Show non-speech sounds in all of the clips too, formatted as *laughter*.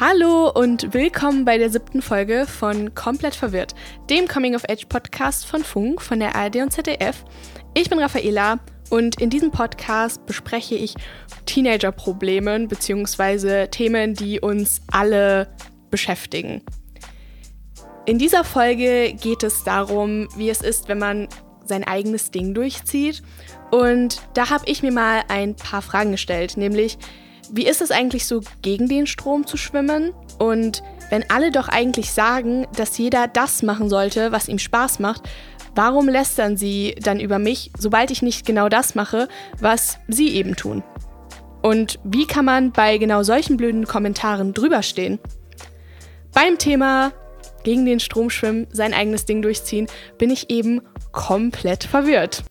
Hallo und willkommen bei der siebten Folge von Komplett Verwirrt, dem Coming-of-Age-Podcast von Funk, von der ARD und ZDF. Ich bin Raffaela und in diesem Podcast bespreche ich Teenager-Probleme bzw. Themen, die uns alle beschäftigen. In dieser Folge geht es darum, wie es ist, wenn man sein eigenes Ding durchzieht. Und da habe ich mir mal ein paar Fragen gestellt, nämlich, wie ist es eigentlich so, gegen den Strom zu schwimmen? Und wenn alle doch eigentlich sagen, dass jeder das machen sollte, was ihm Spaß macht, warum lästern sie dann über mich, sobald ich nicht genau das mache, was sie eben tun? Und wie kann man bei genau solchen blöden Kommentaren drüberstehen? Beim Thema gegen den Strom schwimmen, sein eigenes Ding durchziehen, bin ich eben komplett verwirrt.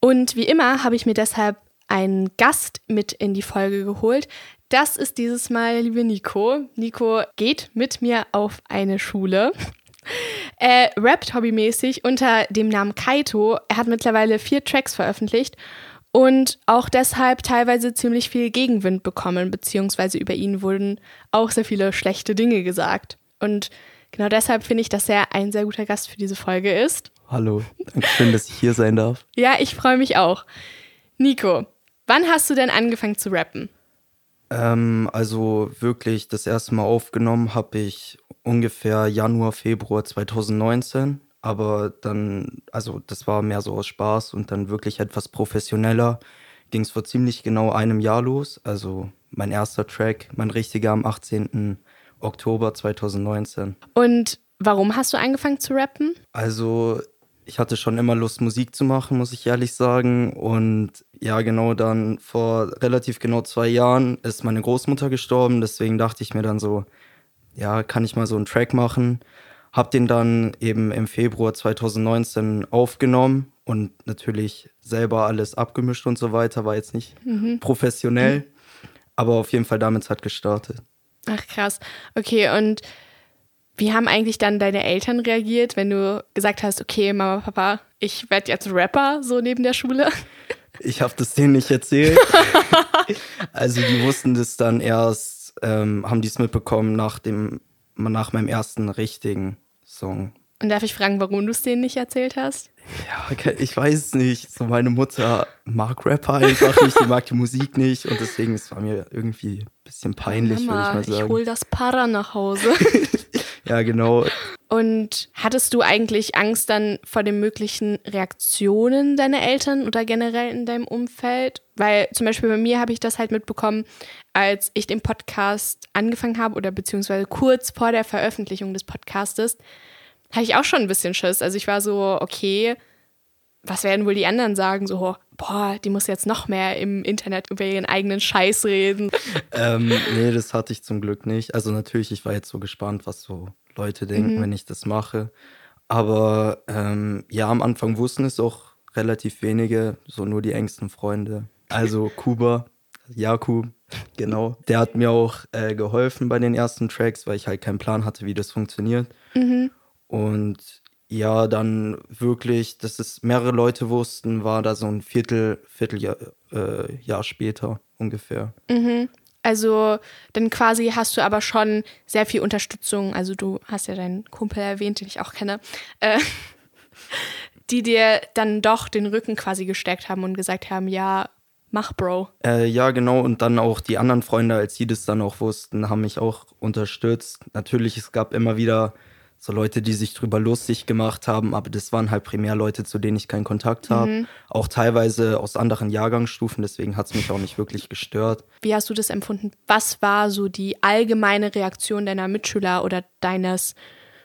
Und wie immer habe ich mir deshalb einen Gast mit in die Folge geholt. Das ist dieses Mal der liebe Nico. Nico geht mit mir auf eine Schule. *laughs* Er rappt hobbymäßig unter dem Namen Kaito. Er hat mittlerweile vier Tracks veröffentlicht und auch deshalb teilweise ziemlich viel Gegenwind bekommen, beziehungsweise über ihn wurden auch sehr viele schlechte Dinge gesagt. Und genau deshalb finde ich, dass er ein sehr guter Gast für diese Folge ist. Hallo, schön, dass ich hier sein darf. Ja, ich freue mich auch. Nico, wann hast du denn angefangen zu rappen? Ähm, also wirklich das erste Mal aufgenommen habe ich ungefähr Januar, Februar 2019. Aber dann, also das war mehr so aus Spaß und dann wirklich etwas professioneller. Ging es vor ziemlich genau einem Jahr los. Also mein erster Track, mein richtiger am 18. Oktober 2019. Und warum hast du angefangen zu rappen? Also ich hatte schon immer Lust, Musik zu machen, muss ich ehrlich sagen. Und ja, genau dann vor relativ genau zwei Jahren ist meine Großmutter gestorben. Deswegen dachte ich mir dann so, ja, kann ich mal so einen Track machen. Hab den dann eben im Februar 2019 aufgenommen und natürlich selber alles abgemischt und so weiter. War jetzt nicht mhm. professionell, mhm. aber auf jeden Fall damit hat gestartet. Ach krass. Okay, und wie haben eigentlich dann deine Eltern reagiert, wenn du gesagt hast, okay, Mama, Papa, ich werde jetzt Rapper, so neben der Schule? *laughs* Ich habe das denen nicht erzählt. *laughs* also die wussten das dann erst, ähm, haben die es mitbekommen nach dem, nach meinem ersten richtigen Song. Und darf ich fragen, warum du es denen nicht erzählt hast? Ja, ich weiß es nicht. So meine Mutter mag Rapper einfach nicht, die mag die Musik nicht und deswegen es war mir irgendwie ein bisschen peinlich, würde ich mal sagen. Ich hol das Para nach Hause. *laughs* ja, genau. Und hattest du eigentlich Angst dann vor den möglichen Reaktionen deiner Eltern oder generell in deinem Umfeld? Weil zum Beispiel bei mir habe ich das halt mitbekommen, als ich den Podcast angefangen habe oder beziehungsweise kurz vor der Veröffentlichung des Podcastes, hatte ich auch schon ein bisschen Schiss. Also ich war so, okay, was werden wohl die anderen sagen? So, boah, die muss jetzt noch mehr im Internet über ihren eigenen Scheiß reden. ähm, nee, das hatte ich zum Glück nicht. Also natürlich, ich war jetzt so gespannt, was so Leute denken, mhm. wenn ich das mache. Aber ähm, ja, am Anfang wussten es auch relativ wenige, so nur die engsten Freunde. Also Kuba, Jakub, *laughs* genau. Der hat mir auch äh, geholfen bei den ersten Tracks, weil ich halt keinen Plan hatte, wie das funktioniert. Mhm. Und ja, dann wirklich, dass es mehrere Leute wussten, war da so ein Viertel, Vierteljahr äh, Jahr später ungefähr. Mhm. Also dann quasi hast du aber schon sehr viel Unterstützung. Also du hast ja deinen Kumpel erwähnt, den ich auch kenne, äh, *laughs* die dir dann doch den Rücken quasi gesteckt haben und gesagt haben, ja, mach Bro. Äh, ja, genau. Und dann auch die anderen Freunde, als sie das dann auch wussten, haben mich auch unterstützt. Natürlich, es gab immer wieder so Leute, die sich drüber lustig gemacht haben, aber das waren halt primär Leute, zu denen ich keinen Kontakt habe. Mhm. Auch teilweise aus anderen Jahrgangsstufen, deswegen hat es mich auch nicht wirklich gestört. Wie hast du das empfunden? Was war so die allgemeine Reaktion deiner Mitschüler oder deines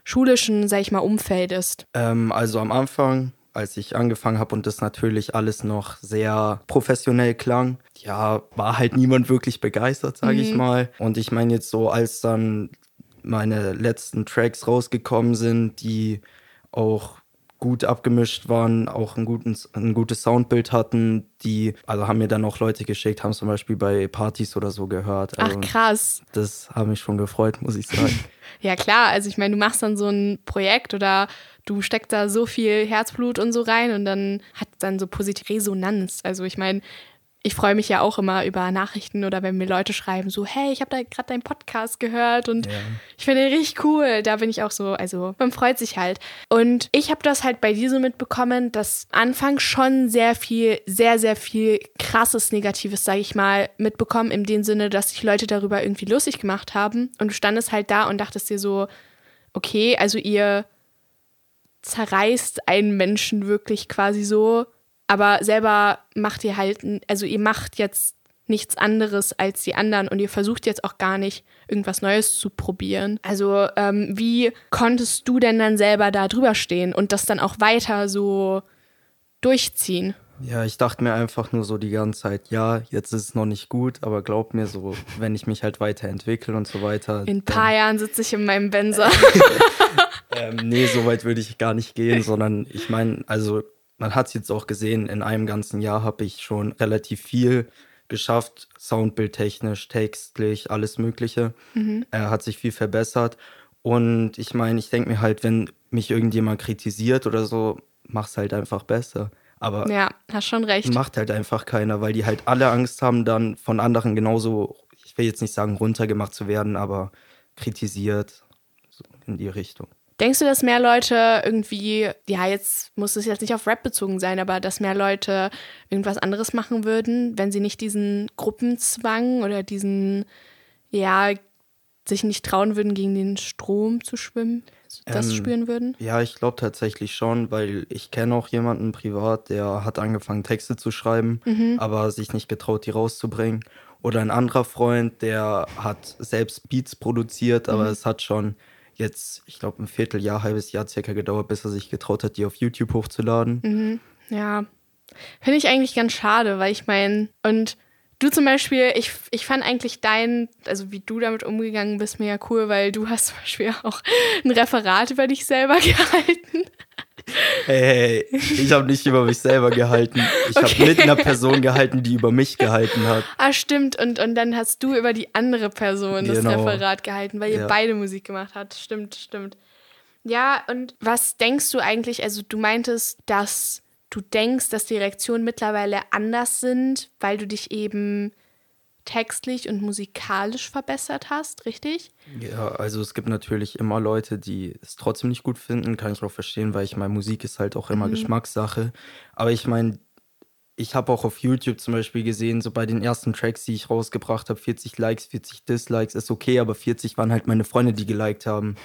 schulischen, sag ich mal, Umfeldes? Ähm, also am Anfang als ich angefangen habe und das natürlich alles noch sehr professionell klang. Ja, war halt niemand wirklich begeistert, sage mhm. ich mal. Und ich meine jetzt so, als dann meine letzten Tracks rausgekommen sind, die auch gut abgemischt waren, auch ein, guten, ein gutes Soundbild hatten, die, also haben mir dann auch Leute geschickt, haben zum Beispiel bei Partys oder so gehört. Also Ach krass. Das hat mich schon gefreut, muss ich sagen. *laughs* ja klar, also ich meine, du machst dann so ein Projekt oder du steckst da so viel Herzblut und so rein und dann hat dann so positive Resonanz. Also ich meine, ich freue mich ja auch immer über Nachrichten oder wenn mir Leute schreiben, so, hey, ich habe da gerade deinen Podcast gehört und ja. ich finde den richtig cool. Da bin ich auch so, also man freut sich halt. Und ich habe das halt bei dir so mitbekommen, dass Anfang schon sehr viel, sehr, sehr viel krasses Negatives, sage ich mal, mitbekommen, in dem Sinne, dass sich Leute darüber irgendwie lustig gemacht haben. Und du standest halt da und dachtest dir so, okay, also ihr zerreißt einen Menschen wirklich quasi so, aber selber macht ihr halt, also ihr macht jetzt nichts anderes als die anderen und ihr versucht jetzt auch gar nicht irgendwas Neues zu probieren. Also ähm, wie konntest du denn dann selber da drüber stehen und das dann auch weiter so durchziehen? Ja, ich dachte mir einfach nur so die ganze Zeit, ja, jetzt ist es noch nicht gut, aber glaub mir so, wenn ich mich halt weiterentwickle und so weiter. In ein paar Jahren sitze ich in meinem Benzer. *laughs* ähm, nee, so weit würde ich gar nicht gehen, sondern ich meine, also man hat es jetzt auch gesehen, in einem ganzen Jahr habe ich schon relativ viel geschafft, soundbildtechnisch, textlich, alles Mögliche. Mhm. Er hat sich viel verbessert. Und ich meine, ich denke mir halt, wenn mich irgendjemand kritisiert oder so, mach's halt einfach besser. Aber ja, hast schon recht. Macht halt einfach keiner, weil die halt alle Angst haben, dann von anderen genauso, ich will jetzt nicht sagen, runtergemacht zu werden, aber kritisiert so in die Richtung. Denkst du, dass mehr Leute irgendwie, ja, jetzt muss es jetzt nicht auf Rap bezogen sein, aber dass mehr Leute irgendwas anderes machen würden, wenn sie nicht diesen Gruppenzwang oder diesen, ja, sich nicht trauen würden, gegen den Strom zu schwimmen? das ähm, spüren würden? Ja, ich glaube tatsächlich schon, weil ich kenne auch jemanden privat, der hat angefangen, Texte zu schreiben, mhm. aber sich nicht getraut, die rauszubringen. Oder ein anderer Freund, der hat selbst Beats produziert, aber mhm. es hat schon jetzt, ich glaube, ein Vierteljahr, halbes Jahr circa gedauert, bis er sich getraut hat, die auf YouTube hochzuladen. Mhm. Ja. Finde ich eigentlich ganz schade, weil ich meine, und Du zum Beispiel, ich, ich fand eigentlich dein, also wie du damit umgegangen bist, mega cool, weil du hast zum Beispiel auch ein Referat über dich selber *laughs* gehalten. Hey, hey ich habe nicht über mich selber gehalten. Ich okay. habe mit einer Person gehalten, die über mich gehalten hat. Ah, stimmt. Und, und dann hast du über die andere Person genau. das Referat gehalten, weil ihr ja. beide Musik gemacht habt. Stimmt, stimmt. Ja, und was denkst du eigentlich, also du meintest, dass du denkst, dass die Reaktionen mittlerweile anders sind, weil du dich eben textlich und musikalisch verbessert hast, richtig? Ja, also es gibt natürlich immer Leute, die es trotzdem nicht gut finden, kann ich auch verstehen, weil ich meine, Musik ist halt auch immer mhm. Geschmackssache. Aber ich meine, ich habe auch auf YouTube zum Beispiel gesehen, so bei den ersten Tracks, die ich rausgebracht habe, 40 Likes, 40 Dislikes, ist okay, aber 40 waren halt meine Freunde, die geliked haben.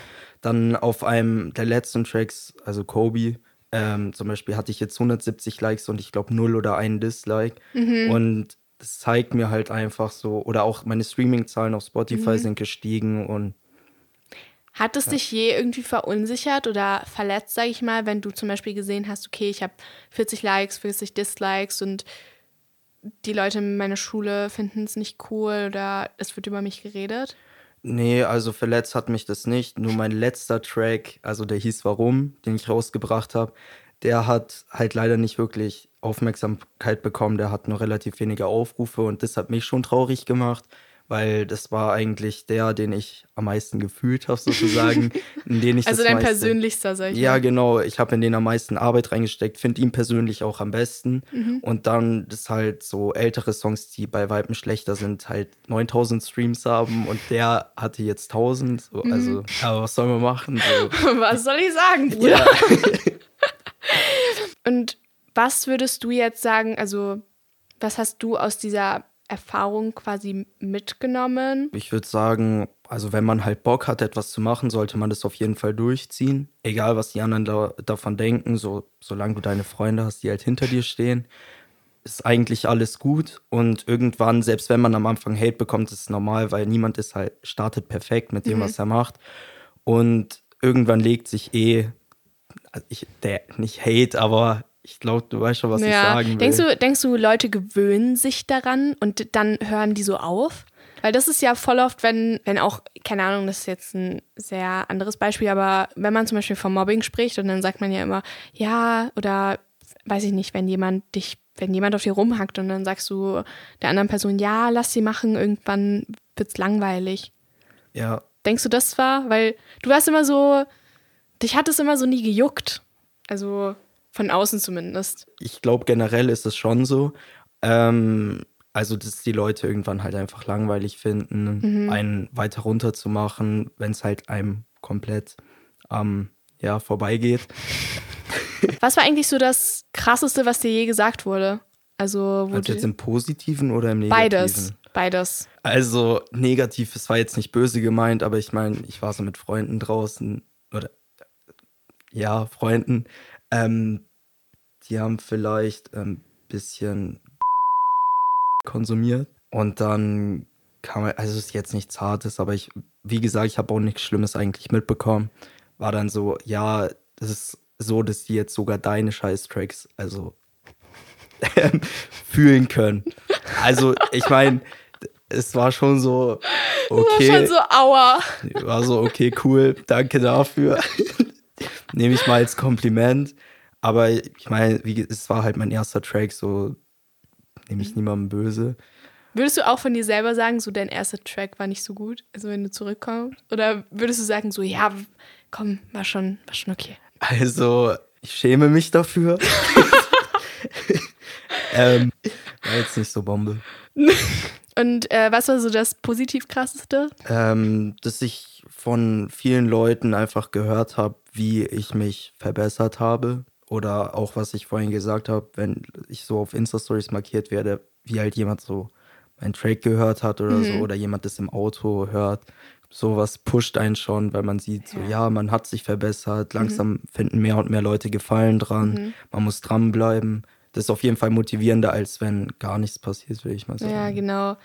Dann auf einem der letzten Tracks, also Kobe, ähm, zum Beispiel hatte ich jetzt 170 Likes und ich glaube 0 oder ein Dislike. Mhm. Und das zeigt mir halt einfach so, oder auch meine Streaming-Zahlen auf Spotify mhm. sind gestiegen und hat es ja. dich je irgendwie verunsichert oder verletzt, sage ich mal, wenn du zum Beispiel gesehen hast, okay, ich habe 40 Likes, 40 Dislikes und die Leute in meiner Schule finden es nicht cool oder es wird über mich geredet? Nee, also verletzt hat mich das nicht. Nur mein letzter Track, also der hieß Warum, den ich rausgebracht habe, der hat halt leider nicht wirklich Aufmerksamkeit bekommen. Der hat nur relativ wenige Aufrufe und das hat mich schon traurig gemacht weil das war eigentlich der, den ich am meisten gefühlt habe, sozusagen. *laughs* in den ich also dein meiste, persönlichster, sag ich Ja, mal. genau. Ich habe in den am meisten Arbeit reingesteckt, finde ihn persönlich auch am besten. Mhm. Und dann ist halt so ältere Songs, die bei Weitem schlechter sind, halt 9000 Streams haben und der hatte jetzt 1000. So, mhm. Also, aber was soll man machen? So. *laughs* was soll ich sagen, Bruder? Ja. *laughs* *laughs* und was würdest du jetzt sagen, also was hast du aus dieser Erfahrung quasi mitgenommen? Ich würde sagen, also wenn man halt Bock hat, etwas zu machen, sollte man das auf jeden Fall durchziehen. Egal, was die anderen da, davon denken, so, solange du deine Freunde hast, die halt hinter dir stehen, ist eigentlich alles gut. Und irgendwann, selbst wenn man am Anfang Hate bekommt, ist es normal, weil niemand ist halt, startet perfekt mit dem, mhm. was er macht. Und irgendwann legt sich eh, also ich, der, nicht Hate, aber ich glaube, du weißt schon, was ja. ich sagen will. Denkst du, denkst du, Leute gewöhnen sich daran und dann hören die so auf? Weil das ist ja voll oft, wenn, wenn auch, keine Ahnung, das ist jetzt ein sehr anderes Beispiel, aber wenn man zum Beispiel vom Mobbing spricht und dann sagt man ja immer, ja, oder weiß ich nicht, wenn jemand dich, wenn jemand auf dir rumhackt und dann sagst du der anderen Person, ja, lass sie machen, irgendwann wird's langweilig. Ja. Denkst du, das war? Weil du warst immer so, dich hat es immer so nie gejuckt. Also von außen zumindest. Ich glaube, generell ist es schon so. Ähm, also dass die Leute irgendwann halt einfach langweilig finden, Mhm. einen weiter runter zu machen, wenn es halt einem komplett ähm, ja, vorbeigeht. *laughs* Was war eigentlich so das Krasseste, was dir je gesagt wurde? Also, wo Also jetzt im Positiven oder im Negativen? beides. Beides. Also negativ, es war jetzt nicht böse gemeint, aber ich meine, ich war so mit Freunden draußen ja, Freunden. Ähm, die haben vielleicht ein bisschen *laughs* konsumiert und dann kam, also es ist jetzt nichts Hartes, aber ich, wie gesagt, ich habe auch nichts Schlimmes eigentlich mitbekommen. War dann so, ja, das ist so, dass die jetzt sogar deine Scheiß-Tracks, also *laughs* ähm, fühlen können. Also ich meine, es war schon so, okay. Schon so, aua. War so, okay, cool, danke dafür. *laughs* Nehme ich mal als Kompliment. Aber ich meine, wie, es war halt mein erster Track, so nehme ich niemandem böse. Würdest du auch von dir selber sagen, so dein erster Track war nicht so gut, also wenn du zurückkommst? Oder würdest du sagen, so, ja, komm, war schon, war schon okay? Also, ich schäme mich dafür. *laughs* *laughs* ähm, war jetzt nicht so Bombe. *laughs* Und äh, was war so das positiv krasseste? Ähm, dass ich von vielen Leuten einfach gehört habe, wie ich mich verbessert habe. Oder auch, was ich vorhin gesagt habe, wenn ich so auf Insta-Stories markiert werde, wie halt jemand so meinen Track gehört hat oder so, oder jemand das im Auto hört. Sowas pusht einen schon, weil man sieht, so, ja, man hat sich verbessert, langsam finden mehr und mehr Leute Gefallen dran, man muss dranbleiben. Das ist auf jeden Fall motivierender, als wenn gar nichts passiert, will ich mal sagen. Ja, genau.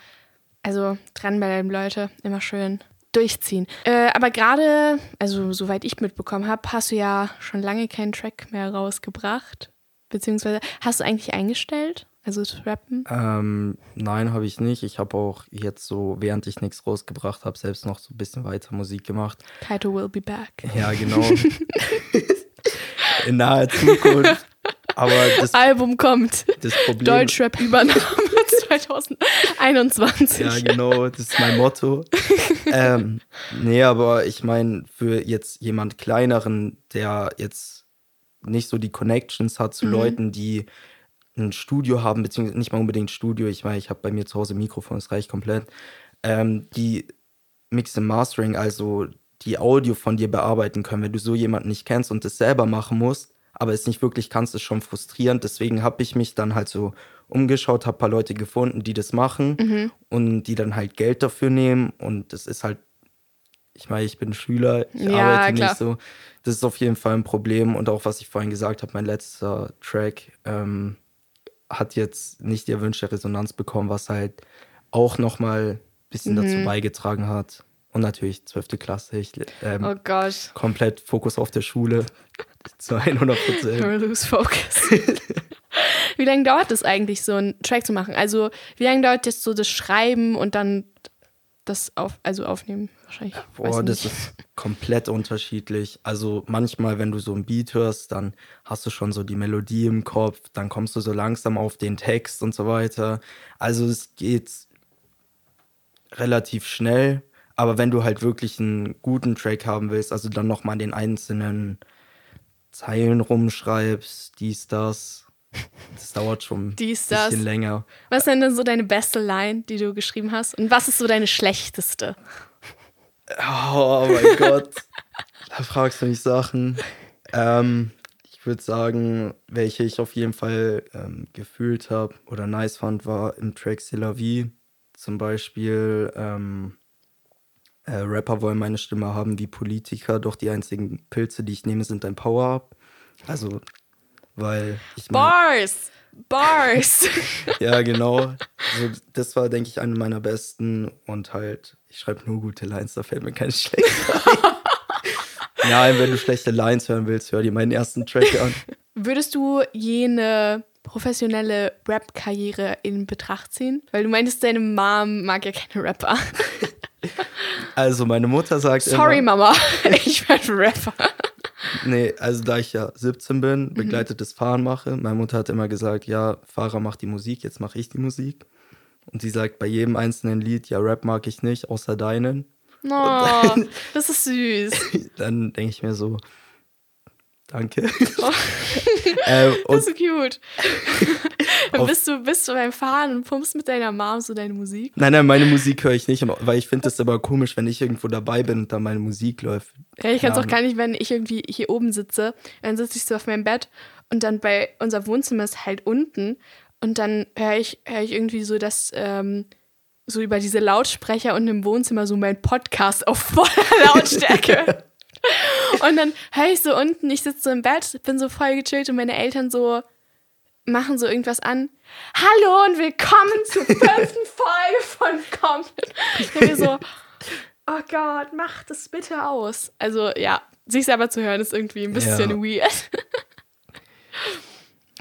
Also dranbleiben, Leute, immer schön durchziehen. Äh, aber gerade, also soweit ich mitbekommen habe, hast du ja schon lange keinen Track mehr rausgebracht. Beziehungsweise hast du eigentlich eingestellt? Also das Rappen? Ähm, nein, habe ich nicht. Ich habe auch jetzt so, während ich nichts rausgebracht habe, selbst noch so ein bisschen weiter Musik gemacht. Kaito will be back. Ja, genau. *laughs* In naher Zukunft. Aber *laughs* das, Album kommt. das Problem. Deutschrap-Übernahme 2021. *laughs* Ja, genau, das ist mein Motto. ähm, nee, aber ich meine, für jetzt jemand kleineren, der jetzt nicht so die Connections hat zu Mhm. Leuten, die ein Studio haben, beziehungsweise nicht mal unbedingt Studio, ich meine, ich habe bei mir zu Hause ein Mikrofon, das reicht komplett, ähm, die Mix and Mastering, also die Audio von dir bearbeiten können, wenn du so jemanden nicht kennst und das selber machen musst, aber es nicht wirklich kannst, ist schon frustrierend. Deswegen habe ich mich dann halt so umgeschaut, habe ein paar Leute gefunden, die das machen und die dann halt Geld dafür nehmen. Und das ist halt, ich meine, ich bin Schüler, ich Ja, arbeite klar. nicht so. Das ist auf jeden Fall ein Problem. Und auch was ich vorhin gesagt habe, mein letzter Track ähm, hat jetzt nicht die erwünschte Resonanz bekommen, was halt auch nochmal ein bisschen Mhm. dazu beigetragen hat. Und natürlich 12. Klasse, ich ähm, Oh Gott. komplett Fokus auf der Schule zu 100 Prozent. Lose focus. wie lange dauert es eigentlich, so einen Track zu machen? Also, wie lange dauert jetzt so das Schreiben und dann das auf, also aufnehmen? Wahrscheinlich. Boah, das ist komplett unterschiedlich. Also manchmal, wenn du so ein Beat hörst, dann hast du schon so die Melodie im Kopf, dann kommst du so langsam auf den Text und so weiter. Also es geht relativ schnell, aber wenn du halt wirklich einen guten Track haben willst, also dann nochmal den einzelnen Zeilen rumschreibst, dies, das, das dauert schon ein Dies, bisschen das. länger. Was ist denn so deine beste Line, die du geschrieben hast? Und was ist so deine schlechteste? Oh mein *laughs* Gott. Da fragst du mich Sachen. Ähm, ich würde sagen, welche ich auf jeden Fall ähm, gefühlt habe oder nice fand, war im Track C'est la vie. Zum Beispiel, ähm, äh, Rapper wollen meine Stimme haben wie Politiker, doch die einzigen Pilze, die ich nehme, sind ein Power-Up. Also, weil ich mein- Bars! Bars! *laughs* ja, genau. Also, das war, denke ich, eine meiner besten. Und halt, ich schreibe nur gute Lines, da fällt mir keine schlechte *laughs* ein. Nein, wenn du schlechte Lines hören willst, hör dir meinen ersten Track an. *laughs* Würdest du jene professionelle Rap-Karriere in Betracht ziehen? Weil du meintest, deine Mom mag ja keine Rapper. *laughs* Also, meine Mutter sagt Sorry, immer, Mama, *laughs* ich werde Rapper. nee, also da ich ja 17 bin, begleitetes Fahren mache, meine Mutter hat immer gesagt, ja, Fahrer macht die Musik, jetzt mache ich die Musik. Und sie sagt bei jedem einzelnen Lied, ja, Rap mag ich nicht, außer deinen. Oh, das ist süß. *laughs* Dann denke ich mir so, Danke. Oh. *laughs* ähm, Das ist cute. *laughs* Bist du, bist du beim Fahren und pumpst mit deiner Mom so deine Musik. nein, nein, meine Musik höre ich nicht, weil ich finde es aber komisch, wenn ich irgendwo dabei bin und da meine Musik läuft. Ja, ich kann es auch gar nicht, wenn ich irgendwie hier oben sitze. Dann sitze ich so auf meinem Bett und dann bei unser Wohnzimmer ist halt unten und dann höre ich, hör ich irgendwie so das, ähm, so über diese Lautsprecher und im Wohnzimmer so mein Podcast auf voller *laughs* Lautstärke. *laughs* und dann höre ich so unten, ich sitze so im Bett, bin so voll gechillt und meine Eltern so machen so irgendwas an. Hallo und willkommen zur *laughs* fünften Folge von Komplett. Ich denke so, *laughs* oh Gott, mach das bitte aus. Also ja, sich selber zu hören ist irgendwie ein bisschen Ja. weird.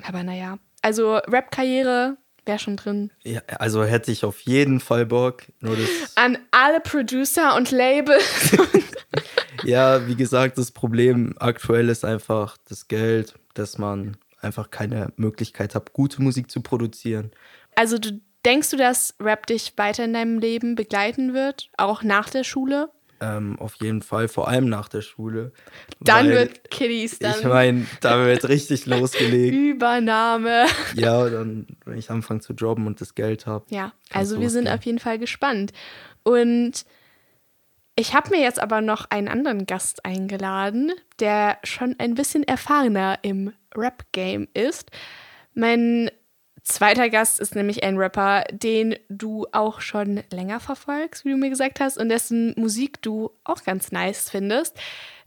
Aber naja, also Rap-Karriere wäre schon drin. Ja, also hätte ich auf jeden Fall Bock. An alle Producer und Labels. Ja, wie gesagt, das Problem aktuell ist einfach das Geld, dass man einfach keine Möglichkeit hat, gute Musik zu produzieren. Also du denkst du, dass Rap dich weiter in deinem Leben begleiten wird, auch nach der Schule? Ähm, auf jeden Fall, vor allem nach der Schule. Dann wird Kiddies dann Ich meine, da wird richtig *laughs* losgelegt. Übernahme. Ja, dann, wenn ich anfange zu jobben und das Geld habe. Ja, also wir sind auf jeden Fall gespannt. Und ich habe mir jetzt aber noch einen anderen Gast eingeladen, der schon ein bisschen erfahrener im Rap-Game ist. Mein zweiter Gast ist nämlich ein Rapper, den du auch schon länger verfolgst, wie du mir gesagt hast, und dessen Musik du auch ganz nice findest.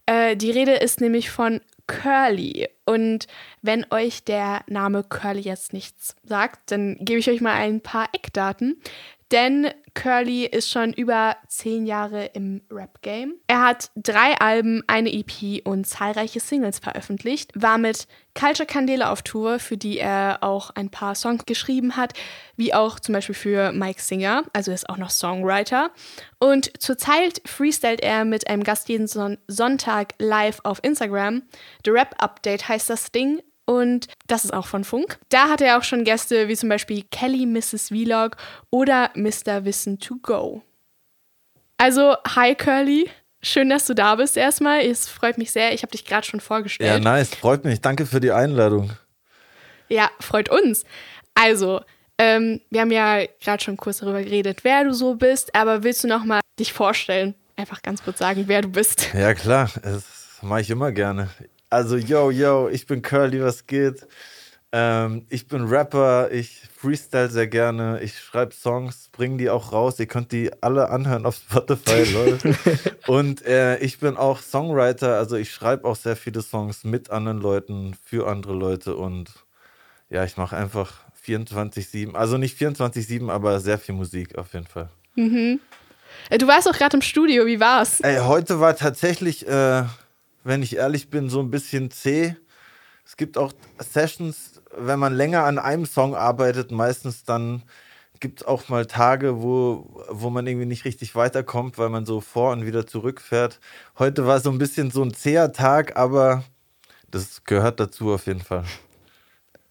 Äh, die Rede ist nämlich von Curly. Und wenn euch der Name Curly jetzt nichts sagt, dann gebe ich euch mal ein paar Eckdaten. Denn Curly ist schon über zehn Jahre im Rap-Game. Er hat drei Alben, eine EP und zahlreiche Singles veröffentlicht, war mit Culture Candela auf Tour, für die er auch ein paar Songs geschrieben hat, wie auch zum Beispiel für Mike Singer, also er ist auch noch Songwriter. Und zurzeit freestylt er mit einem Gast jeden Son Sonntag live auf Instagram. The Rap Update heißt das Ding. Und das ist auch von Funk. Da hat er auch schon Gäste wie zum Beispiel Kelly Mrs. Vlog oder Mr. Wissen to Go. Also, hi Curly. Schön, dass du da bist erstmal. Es freut mich sehr. Ich habe dich gerade schon Ja, vorgestellt. nice. Freut mich. Danke für die Einladung. Ja, freut uns. Also, ähm, wir haben ja gerade schon kurz darüber geredet, wer du so bist, aber willst du noch mal dich vorstellen? Einfach ganz kurz sagen, wer du bist. Ja, klar. Das mache ich immer gerne. Also, yo, yo, ich bin Curly, was geht? Ähm, ich bin Rapper, ich freestyle sehr gerne, ich schreibe Songs, bringe die auch raus. Ihr könnt die alle anhören auf *laughs* Spotify, Leute. *laughs* Und äh, ich bin auch Songwriter, also ich schreibe auch sehr viele Songs mit anderen Leuten, für andere Leute und ja, ich mache einfach 24-7, also nicht 24-7, aber sehr viel Musik auf jeden Fall. Äh, Du warst auch gerade im Studio, wie war's? Ey, heute war tatsächlich, äh, wenn ich ehrlich bin, so ein bisschen zäh. Es gibt auch Sessions, wenn man länger an einem Song arbeitet, meistens dann gibt es auch mal Tage, wo, wo man irgendwie nicht richtig weiterkommt, weil man so vor und wieder zurückfährt. Heute war so ein bisschen so ein zäher Tag, aber das gehört dazu auf jeden Fall.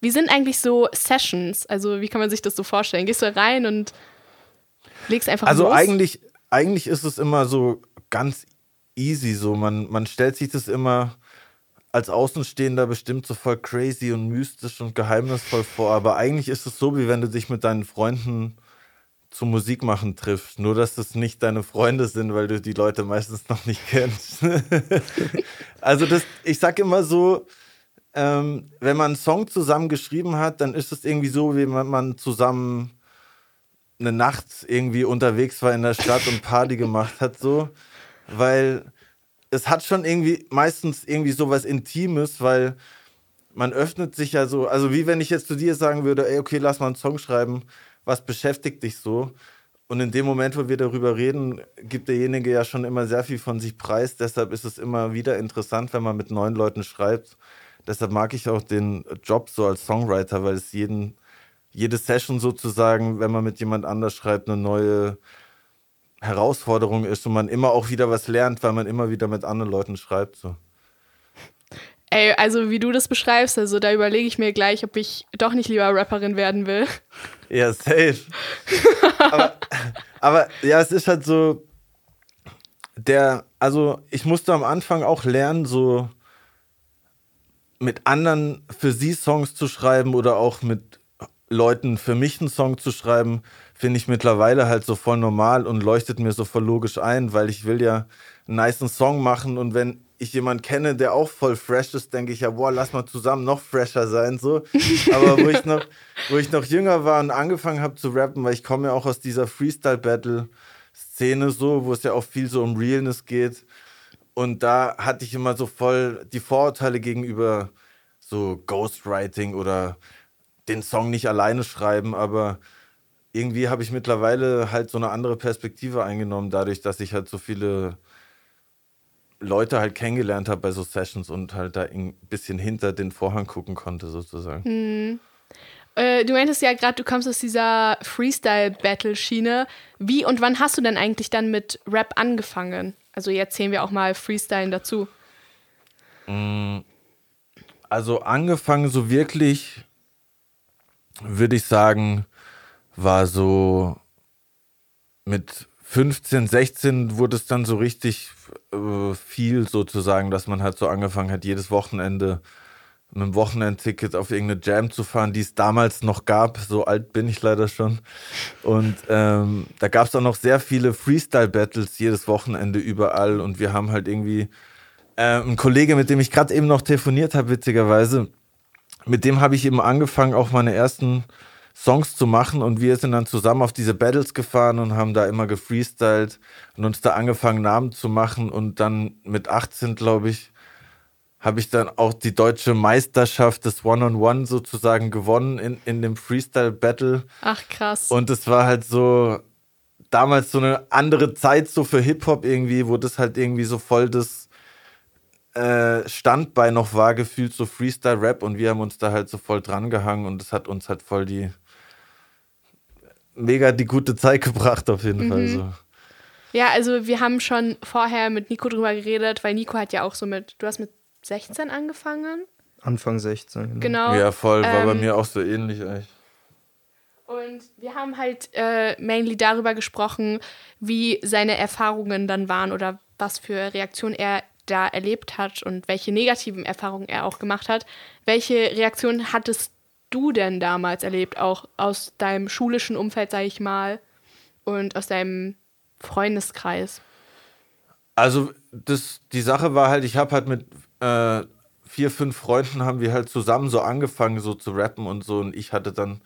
Wie sind eigentlich so Sessions? Also, wie kann man sich das so vorstellen? Gehst du rein und legst einfach Also los? eigentlich, eigentlich ist es immer so ganz easy so. Man, man stellt sich das immer als Außenstehender bestimmt so voll crazy und mystisch und geheimnisvoll vor. Aber eigentlich ist es so, wie wenn du dich mit deinen Freunden zum Musik machen triffst. Nur, dass es nicht deine Freunde sind, weil du die Leute meistens noch nicht kennst. *laughs* also das, ich sag immer so, ähm, wenn man einen Song zusammen geschrieben hat, dann ist es irgendwie so, wie wenn man zusammen eine Nacht irgendwie unterwegs war in der Stadt und Party gemacht hat, so. Weil es hat schon irgendwie meistens irgendwie sowas Intimes, weil man öffnet sich ja so, also wie wenn ich jetzt zu dir sagen würde, ey, okay, lass mal einen Song schreiben, was beschäftigt dich so? Und in dem Moment, wo wir darüber reden, gibt derjenige ja schon immer sehr viel von sich preis. Deshalb ist es immer wieder interessant, wenn man mit neuen Leuten schreibt. Deshalb mag ich auch den Job so als Songwriter, weil es jeden, jede Session sozusagen, wenn man mit jemand anders schreibt, eine neue Herausforderung ist und man immer auch wieder was lernt, weil man immer wieder mit anderen Leuten schreibt. So. Ey, also wie du das beschreibst, also da überlege ich mir gleich, ob ich doch nicht lieber Rapperin werden will. Ja, safe. aber, *laughs* aber ja, es ist halt so, der, also ich musste am Anfang auch lernen, so mit anderen für sie Songs zu schreiben oder auch mit Leuten für mich einen Song zu schreiben, finde ich mittlerweile halt so voll normal und leuchtet mir so voll logisch ein, weil ich will ja einen nice Song machen und wenn ich jemanden kenne, der auch voll fresh ist, denke ich ja, boah, lass mal zusammen noch fresher sein, so. *laughs* Aber wo ich noch, wo ich noch jünger war und angefangen habe zu rappen, weil ich komme ja auch aus dieser Freestyle-Battle-Szene so, wo es ja auch viel so um Realness geht. Und da hatte ich immer so voll die Vorurteile gegenüber so Ghostwriting oder den Song nicht alleine schreiben, aber irgendwie habe ich mittlerweile halt so eine andere Perspektive eingenommen, dadurch, dass ich halt so viele Leute halt kennengelernt habe bei so Sessions und halt da ein bisschen hinter den Vorhang gucken konnte, sozusagen. Hm. Äh, du meintest ja gerade, du kommst aus dieser Freestyle-Battle-Schiene. Wie und wann hast du denn eigentlich dann mit Rap angefangen? Also jetzt sehen wir auch mal Freestyle dazu. Hm. Also angefangen so wirklich, würde ich sagen, war so mit 15, 16 wurde es dann so richtig äh, viel sozusagen, dass man halt so angefangen hat, jedes Wochenende mit einem Wochenendticket auf irgendeine Jam zu fahren, die es damals noch gab. So alt bin ich leider schon. Und ähm, da gab es auch noch sehr viele Freestyle-Battles jedes Wochenende überall. Und wir haben halt irgendwie äh, ein Kollege, mit dem ich gerade eben noch telefoniert habe, witzigerweise, mit dem habe ich eben angefangen, auch meine ersten Songs zu machen und wir sind dann zusammen auf diese Battles gefahren und haben da immer gefreestylt und uns da angefangen, Namen zu machen und dann mit 18, glaube ich, habe ich dann auch die deutsche Meisterschaft des One-on-One -on -One sozusagen gewonnen in, in dem Freestyle-Battle. Ach, krass. Und es war halt so damals so eine andere Zeit so für Hip-Hop irgendwie, wo das halt irgendwie so voll das äh, Standbein noch war, gefühlt so Freestyle-Rap und wir haben uns da halt so voll dran gehangen und das hat uns halt voll die mega die gute Zeit gebracht, auf jeden mhm. Fall. So. Ja, also wir haben schon vorher mit Nico drüber geredet, weil Nico hat ja auch so mit, du hast mit 16 angefangen? Anfang 16. Genau. Ja, voll, war ähm, bei mir auch so ähnlich eigentlich. Und wir haben halt äh, mainly darüber gesprochen, wie seine Erfahrungen dann waren oder was für Reaktionen er da erlebt hat und welche negativen Erfahrungen er auch gemacht hat. Welche Reaktionen hattest du denn damals erlebt, auch aus deinem schulischen Umfeld, sage ich mal, und aus deinem Freundeskreis? Also das, die Sache war halt, ich habe halt mit äh, vier, fünf Freunden haben wir halt zusammen so angefangen, so zu rappen und so. Und ich hatte dann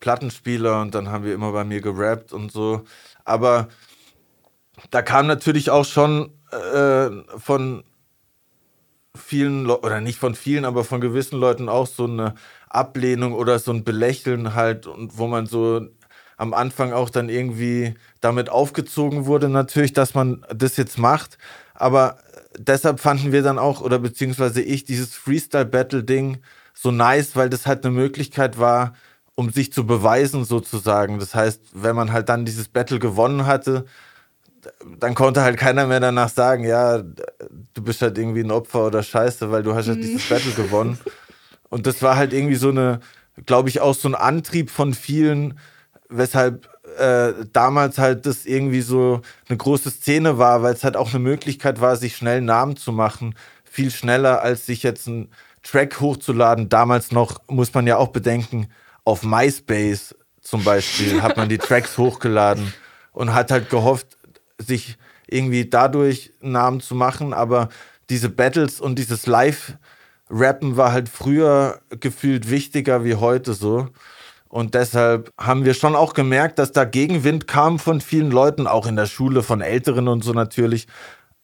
Plattenspieler und dann haben wir immer bei mir gerappt und so. Aber da kam natürlich auch schon äh, von vielen, Le oder nicht von vielen, aber von gewissen Leuten auch so eine Ablehnung oder so ein Belächeln halt und wo man so am Anfang auch dann irgendwie damit aufgezogen wurde, natürlich, dass man das jetzt macht. Aber deshalb fanden wir dann auch, oder beziehungsweise ich, dieses Freestyle-Battle-Ding so nice, weil das halt eine Möglichkeit war, um sich zu beweisen sozusagen. Das heißt, wenn man halt dann dieses Battle gewonnen hatte, dann konnte halt keiner mehr danach sagen, ja, du bist halt irgendwie ein Opfer oder Scheiße, weil du hast halt dieses Battle gewonnen. *laughs* Und das war halt irgendwie so eine, glaube ich, auch so ein Antrieb von vielen, weshalb äh, damals halt das irgendwie so eine große Szene war, weil es halt auch eine Möglichkeit war, sich schnell einen Namen zu machen. Viel schneller, als sich jetzt einen Track hochzuladen. Damals noch, muss man ja auch bedenken, auf MySpace zum Beispiel hat man die Tracks *laughs* hochgeladen und hat halt gehofft, sich irgendwie dadurch einen Namen zu machen. Aber diese Battles und dieses Live- Rappen war halt früher gefühlt wichtiger wie heute so. Und deshalb haben wir schon auch gemerkt, dass da Gegenwind kam von vielen Leuten, auch in der Schule, von Älteren und so natürlich.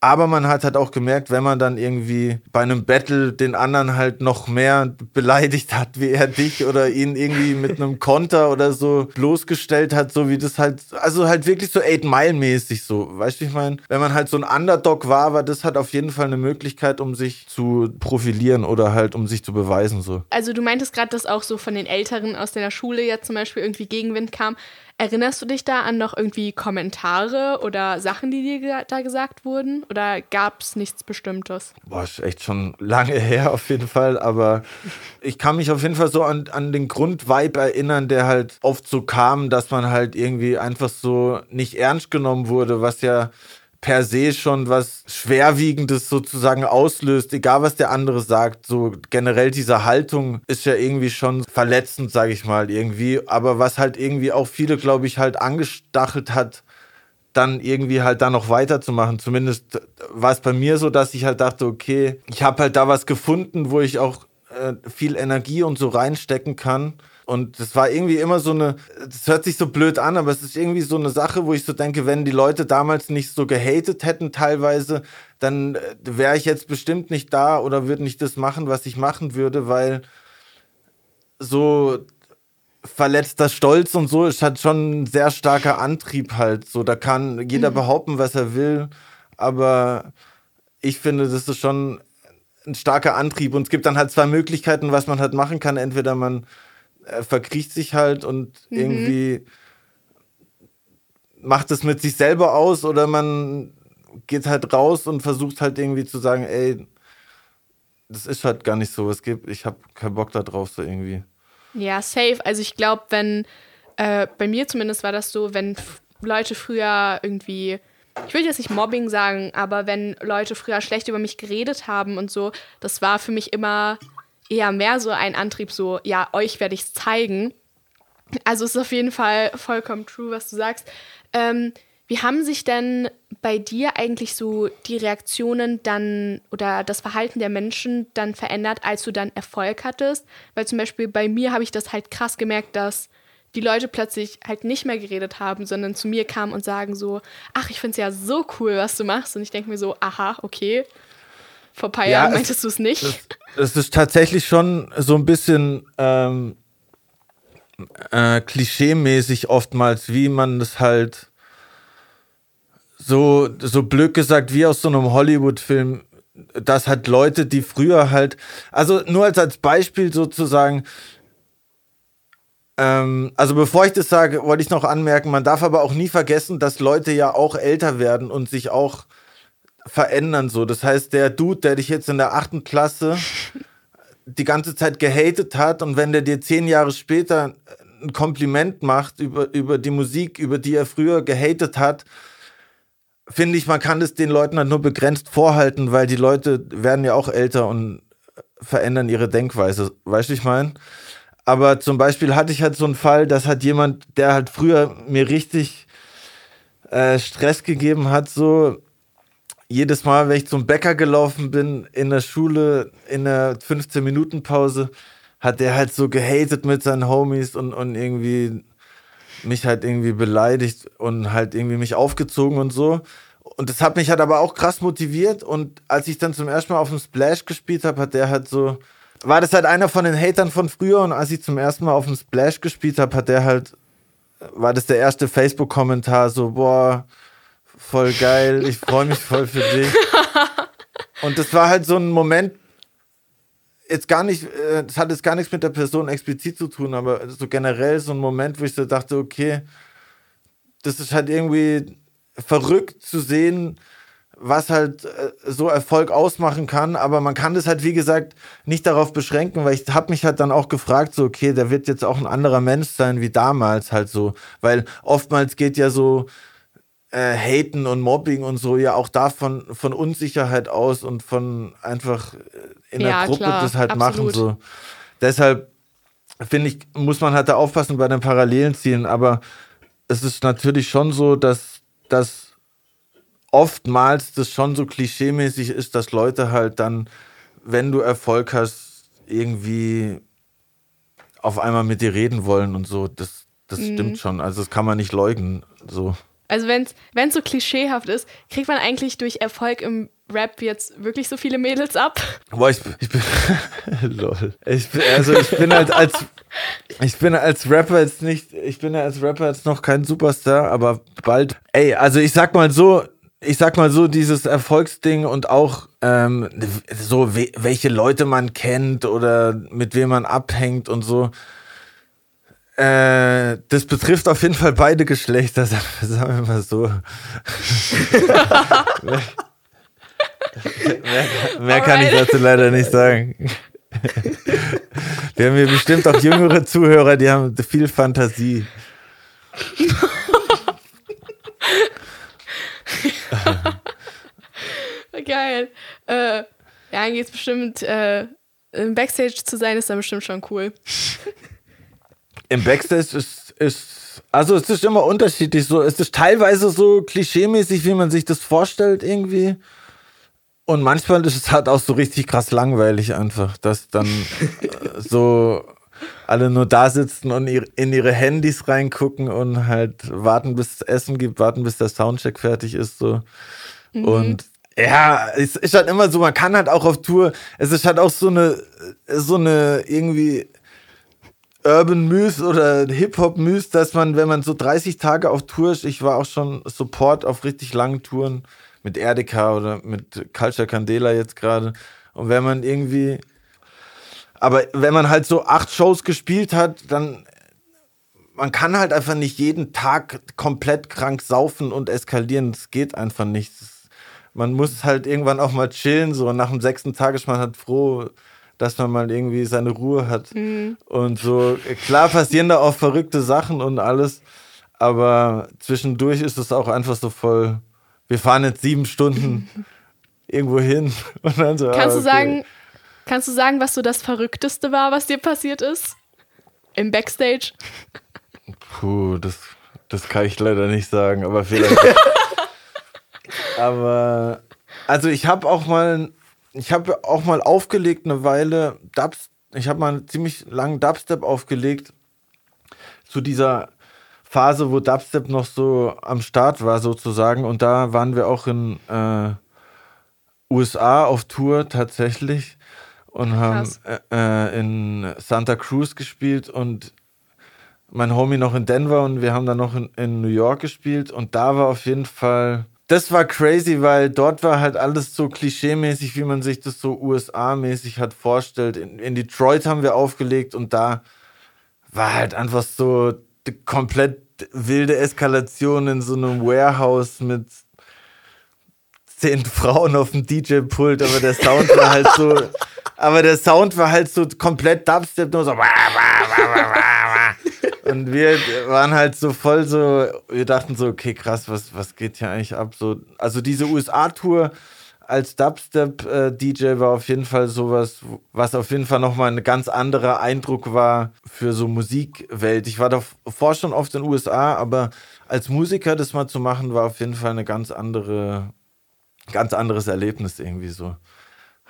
Aber man hat halt auch gemerkt, wenn man dann irgendwie bei einem Battle den anderen halt noch mehr beleidigt hat, wie er dich oder ihn irgendwie mit einem Konter oder so bloßgestellt hat, so wie das halt, also halt wirklich so Eight Mile mäßig so, weißt du, ich meine, wenn man halt so ein Underdog war, war das halt auf jeden Fall eine Möglichkeit, um sich zu profilieren oder halt um sich zu beweisen so. Also du meintest gerade, dass auch so von den Älteren aus deiner Schule jetzt zum Beispiel irgendwie Gegenwind kam. Erinnerst du dich da an noch irgendwie Kommentare oder Sachen, die dir da gesagt wurden? Oder gab es nichts Bestimmtes? Boah, ist echt schon lange her auf jeden Fall. Aber ich kann mich auf jeden Fall so an, an den Grundvibe erinnern, der halt oft so kam, dass man halt irgendwie einfach so nicht ernst genommen wurde, was ja per se schon was Schwerwiegendes sozusagen auslöst, egal was der andere sagt. So generell diese Haltung ist ja irgendwie schon verletzend, sage ich mal, irgendwie. Aber was halt irgendwie auch viele, glaube ich, halt angestachelt hat, dann irgendwie halt da noch weiterzumachen. Zumindest war es bei mir so, dass ich halt dachte, okay, ich habe halt da was gefunden, wo ich auch äh, viel Energie und so reinstecken kann. Und das war irgendwie immer so eine, das hört sich so blöd an, aber es ist irgendwie so eine Sache, wo ich so denke, wenn die Leute damals nicht so gehatet hätten teilweise, dann äh, wäre ich jetzt bestimmt nicht da oder würde nicht das machen, was ich machen würde, weil so verletzter Stolz und so ist halt schon ein sehr starker Antrieb halt. So, da kann jeder mhm. behaupten, was er will, aber ich finde, das ist schon ein starker Antrieb. Und es gibt dann halt zwei Möglichkeiten, was man halt machen kann. Entweder man er verkriecht sich halt und mhm. irgendwie macht es mit sich selber aus oder man geht halt raus und versucht halt irgendwie zu sagen, ey, das ist halt gar nicht so, es gibt, ich habe keinen Bock da drauf, so irgendwie. Ja, safe. Also ich glaube, wenn, äh, bei mir zumindest war das so, wenn Leute früher irgendwie, ich will jetzt nicht Mobbing sagen, aber wenn Leute früher schlecht über mich geredet haben und so, das war für mich immer eher mehr so ein Antrieb, so, ja, euch werde ich es zeigen. Also ist auf jeden Fall vollkommen true, was du sagst. Ähm, wie haben sich denn bei dir eigentlich so die Reaktionen dann oder das Verhalten der Menschen dann verändert, als du dann Erfolg hattest? Weil zum Beispiel bei mir habe ich das halt krass gemerkt, dass die Leute plötzlich halt nicht mehr geredet haben, sondern zu mir kamen und sagen so, ach, ich finde es ja so cool, was du machst. Und ich denke mir so, aha, okay. Vor ein paar ja, Jahren meintest du es nicht. Es ist tatsächlich schon so ein bisschen ähm, äh, klischee-mäßig oftmals, wie man das halt so, so blöd gesagt, wie aus so einem Hollywood-Film, dass halt Leute, die früher halt, also nur als, als Beispiel sozusagen, ähm, also bevor ich das sage, wollte ich noch anmerken, man darf aber auch nie vergessen, dass Leute ja auch älter werden und sich auch verändern so. Das heißt, der Dude, der dich jetzt in der achten Klasse die ganze Zeit gehatet hat und wenn der dir zehn Jahre später ein Kompliment macht über, über die Musik, über die er früher gehatet hat, finde ich, man kann es den Leuten halt nur begrenzt vorhalten, weil die Leute werden ja auch älter und verändern ihre Denkweise. Weißt du, ich meine? Aber zum Beispiel hatte ich halt so einen Fall, dass hat jemand, der halt früher mir richtig äh, Stress gegeben hat, so jedes Mal, wenn ich zum Bäcker gelaufen bin, in der Schule, in der 15-Minuten-Pause, hat der halt so gehatet mit seinen Homies und, und irgendwie mich halt irgendwie beleidigt und halt irgendwie mich aufgezogen und so. Und das hat mich halt aber auch krass motiviert. Und als ich dann zum ersten Mal auf dem Splash gespielt habe, hat der halt so, war das halt einer von den Hatern von früher. Und als ich zum ersten Mal auf dem Splash gespielt habe, hat der halt, war das der erste Facebook-Kommentar so, boah, voll geil, ich freue mich voll für dich. Und das war halt so ein Moment, jetzt gar nicht, äh, das hat jetzt gar nichts mit der Person explizit zu tun, aber so generell so ein Moment, wo ich so dachte, okay, das ist halt irgendwie verrückt zu sehen, was halt äh, so Erfolg ausmachen kann, aber man kann das halt, wie gesagt, nicht darauf beschränken, weil ich habe mich halt dann auch gefragt, so, okay, der wird jetzt auch ein anderer Mensch sein wie damals halt so, weil oftmals geht ja so äh, Haten und Mobbing und so ja auch davon von Unsicherheit aus und von einfach äh, in der ja, Gruppe klar, das halt absolut. machen. So. Deshalb finde ich, muss man halt da aufpassen bei den Parallelen ziehen, aber es ist natürlich schon so, dass, dass oftmals das schon so klischeemäßig ist, dass Leute halt dann, wenn du Erfolg hast, irgendwie auf einmal mit dir reden wollen und so. Das, das mhm. stimmt schon. Also das kann man nicht leugnen. So. Also wenn es so klischeehaft ist, kriegt man eigentlich durch Erfolg im Rap jetzt wirklich so viele Mädels ab? Boah, ich, ich bin. *laughs* lol. Ich also ich bin halt als. Ich bin als Rapper jetzt nicht. Ich bin ja als Rapper jetzt noch kein Superstar, aber bald. Ey, also ich sag mal so. Ich sag mal so, dieses Erfolgsding und auch ähm, so, we welche Leute man kennt oder mit wem man abhängt und so äh, das betrifft auf jeden Fall beide Geschlechter, *laughs* sagen wir mal so. mehr, mehr, kann ich dazu leider nicht sagen. Wir haben hier bestimmt auch jüngere Zuhörer, die haben viel Fantasie. *laughs* Geil. Äh, ja, dann geht's bestimmt, äh, im Backstage zu sein, ist dann bestimmt schon cool. Im Backstage ist, ist, also es ist immer unterschiedlich. So, es ist teilweise so klischeemäßig, wie man sich das vorstellt, irgendwie. Und manchmal ist es halt auch so richtig krass langweilig einfach, dass dann äh, so alle nur da sitzen und in ihre Handys reingucken und halt warten, bis es Essen gibt, warten, bis der Soundcheck fertig ist. So. Mhm. Und ja, es ist halt immer so, man kann halt auch auf Tour, es ist halt auch so eine, so eine irgendwie Urban Muse oder Hip-Hop Muse, dass man, wenn man so 30 Tage auf Tour ist, ich war auch schon Support auf richtig langen Touren mit Erdeka oder mit Culture Candela jetzt gerade. Und wenn man irgendwie aber wenn man halt so acht Shows gespielt hat, dann man kann halt einfach nicht jeden Tag komplett krank saufen und eskalieren. Das geht einfach nicht. man muss halt irgendwann auch mal chillen. So nach dem sechsten Tag ist man halt froh, dass man mal irgendwie seine Ruhe hat. Mhm. Und so, klar passieren da auch verrückte Sachen und alles. Aber zwischendurch ist es auch einfach so voll. Wir fahren jetzt sieben Stunden *laughs* irgendwo hin. *laughs* Und dann so, Kannst ah, okay. du sagen, Kannst du sagen, was so das Verrückteste war, was dir passiert ist? Im Backstage? Puh, das, das kann ich leider nicht sagen, aber *laughs* vielleicht. aber, also ich habe auch mal, ich habe auch mal aufgelegt eine Weile Dubs, ich habe mal einen ziemlich langen Dubstep aufgelegt. Zu dieser Phase, wo Dubstep noch so am Start war sozusagen. Und da waren wir auch in äh, USA auf Tour tatsächlich und haben äh, äh, in Santa Cruz gespielt und mein Homie noch in Denver und wir haben dann noch in, in, New York gespielt. Und da war auf jeden Fall, das war crazy, weil dort war halt alles so klischeemäßig, wie man sich das so USA-mäßig hat vorstellt. In, in Detroit haben wir aufgelegt und da war halt einfach so komplett wilde Eskalation in so einem Warehouse mit zehn *laughs* Frauen auf dem DJ-Pult, aber der Sound war halt so *laughs* aber der Sound war halt so komplett Dubstep, nur so. Und wir waren halt so voll so, wir dachten so, okay, krass, was, was geht hier eigentlich ab? So, also diese USA-Tour als Dubstep-DJ äh, war auf jeden Fall sowas, was auf jeden Fall nochmal ein ganz anderer Eindruck war für so Musikwelt. Ich war davor schon oft in den USA, aber als Musiker das mal zu machen, war auf jeden Fall eine ganz andere, ganz anderes Erlebnis irgendwie so.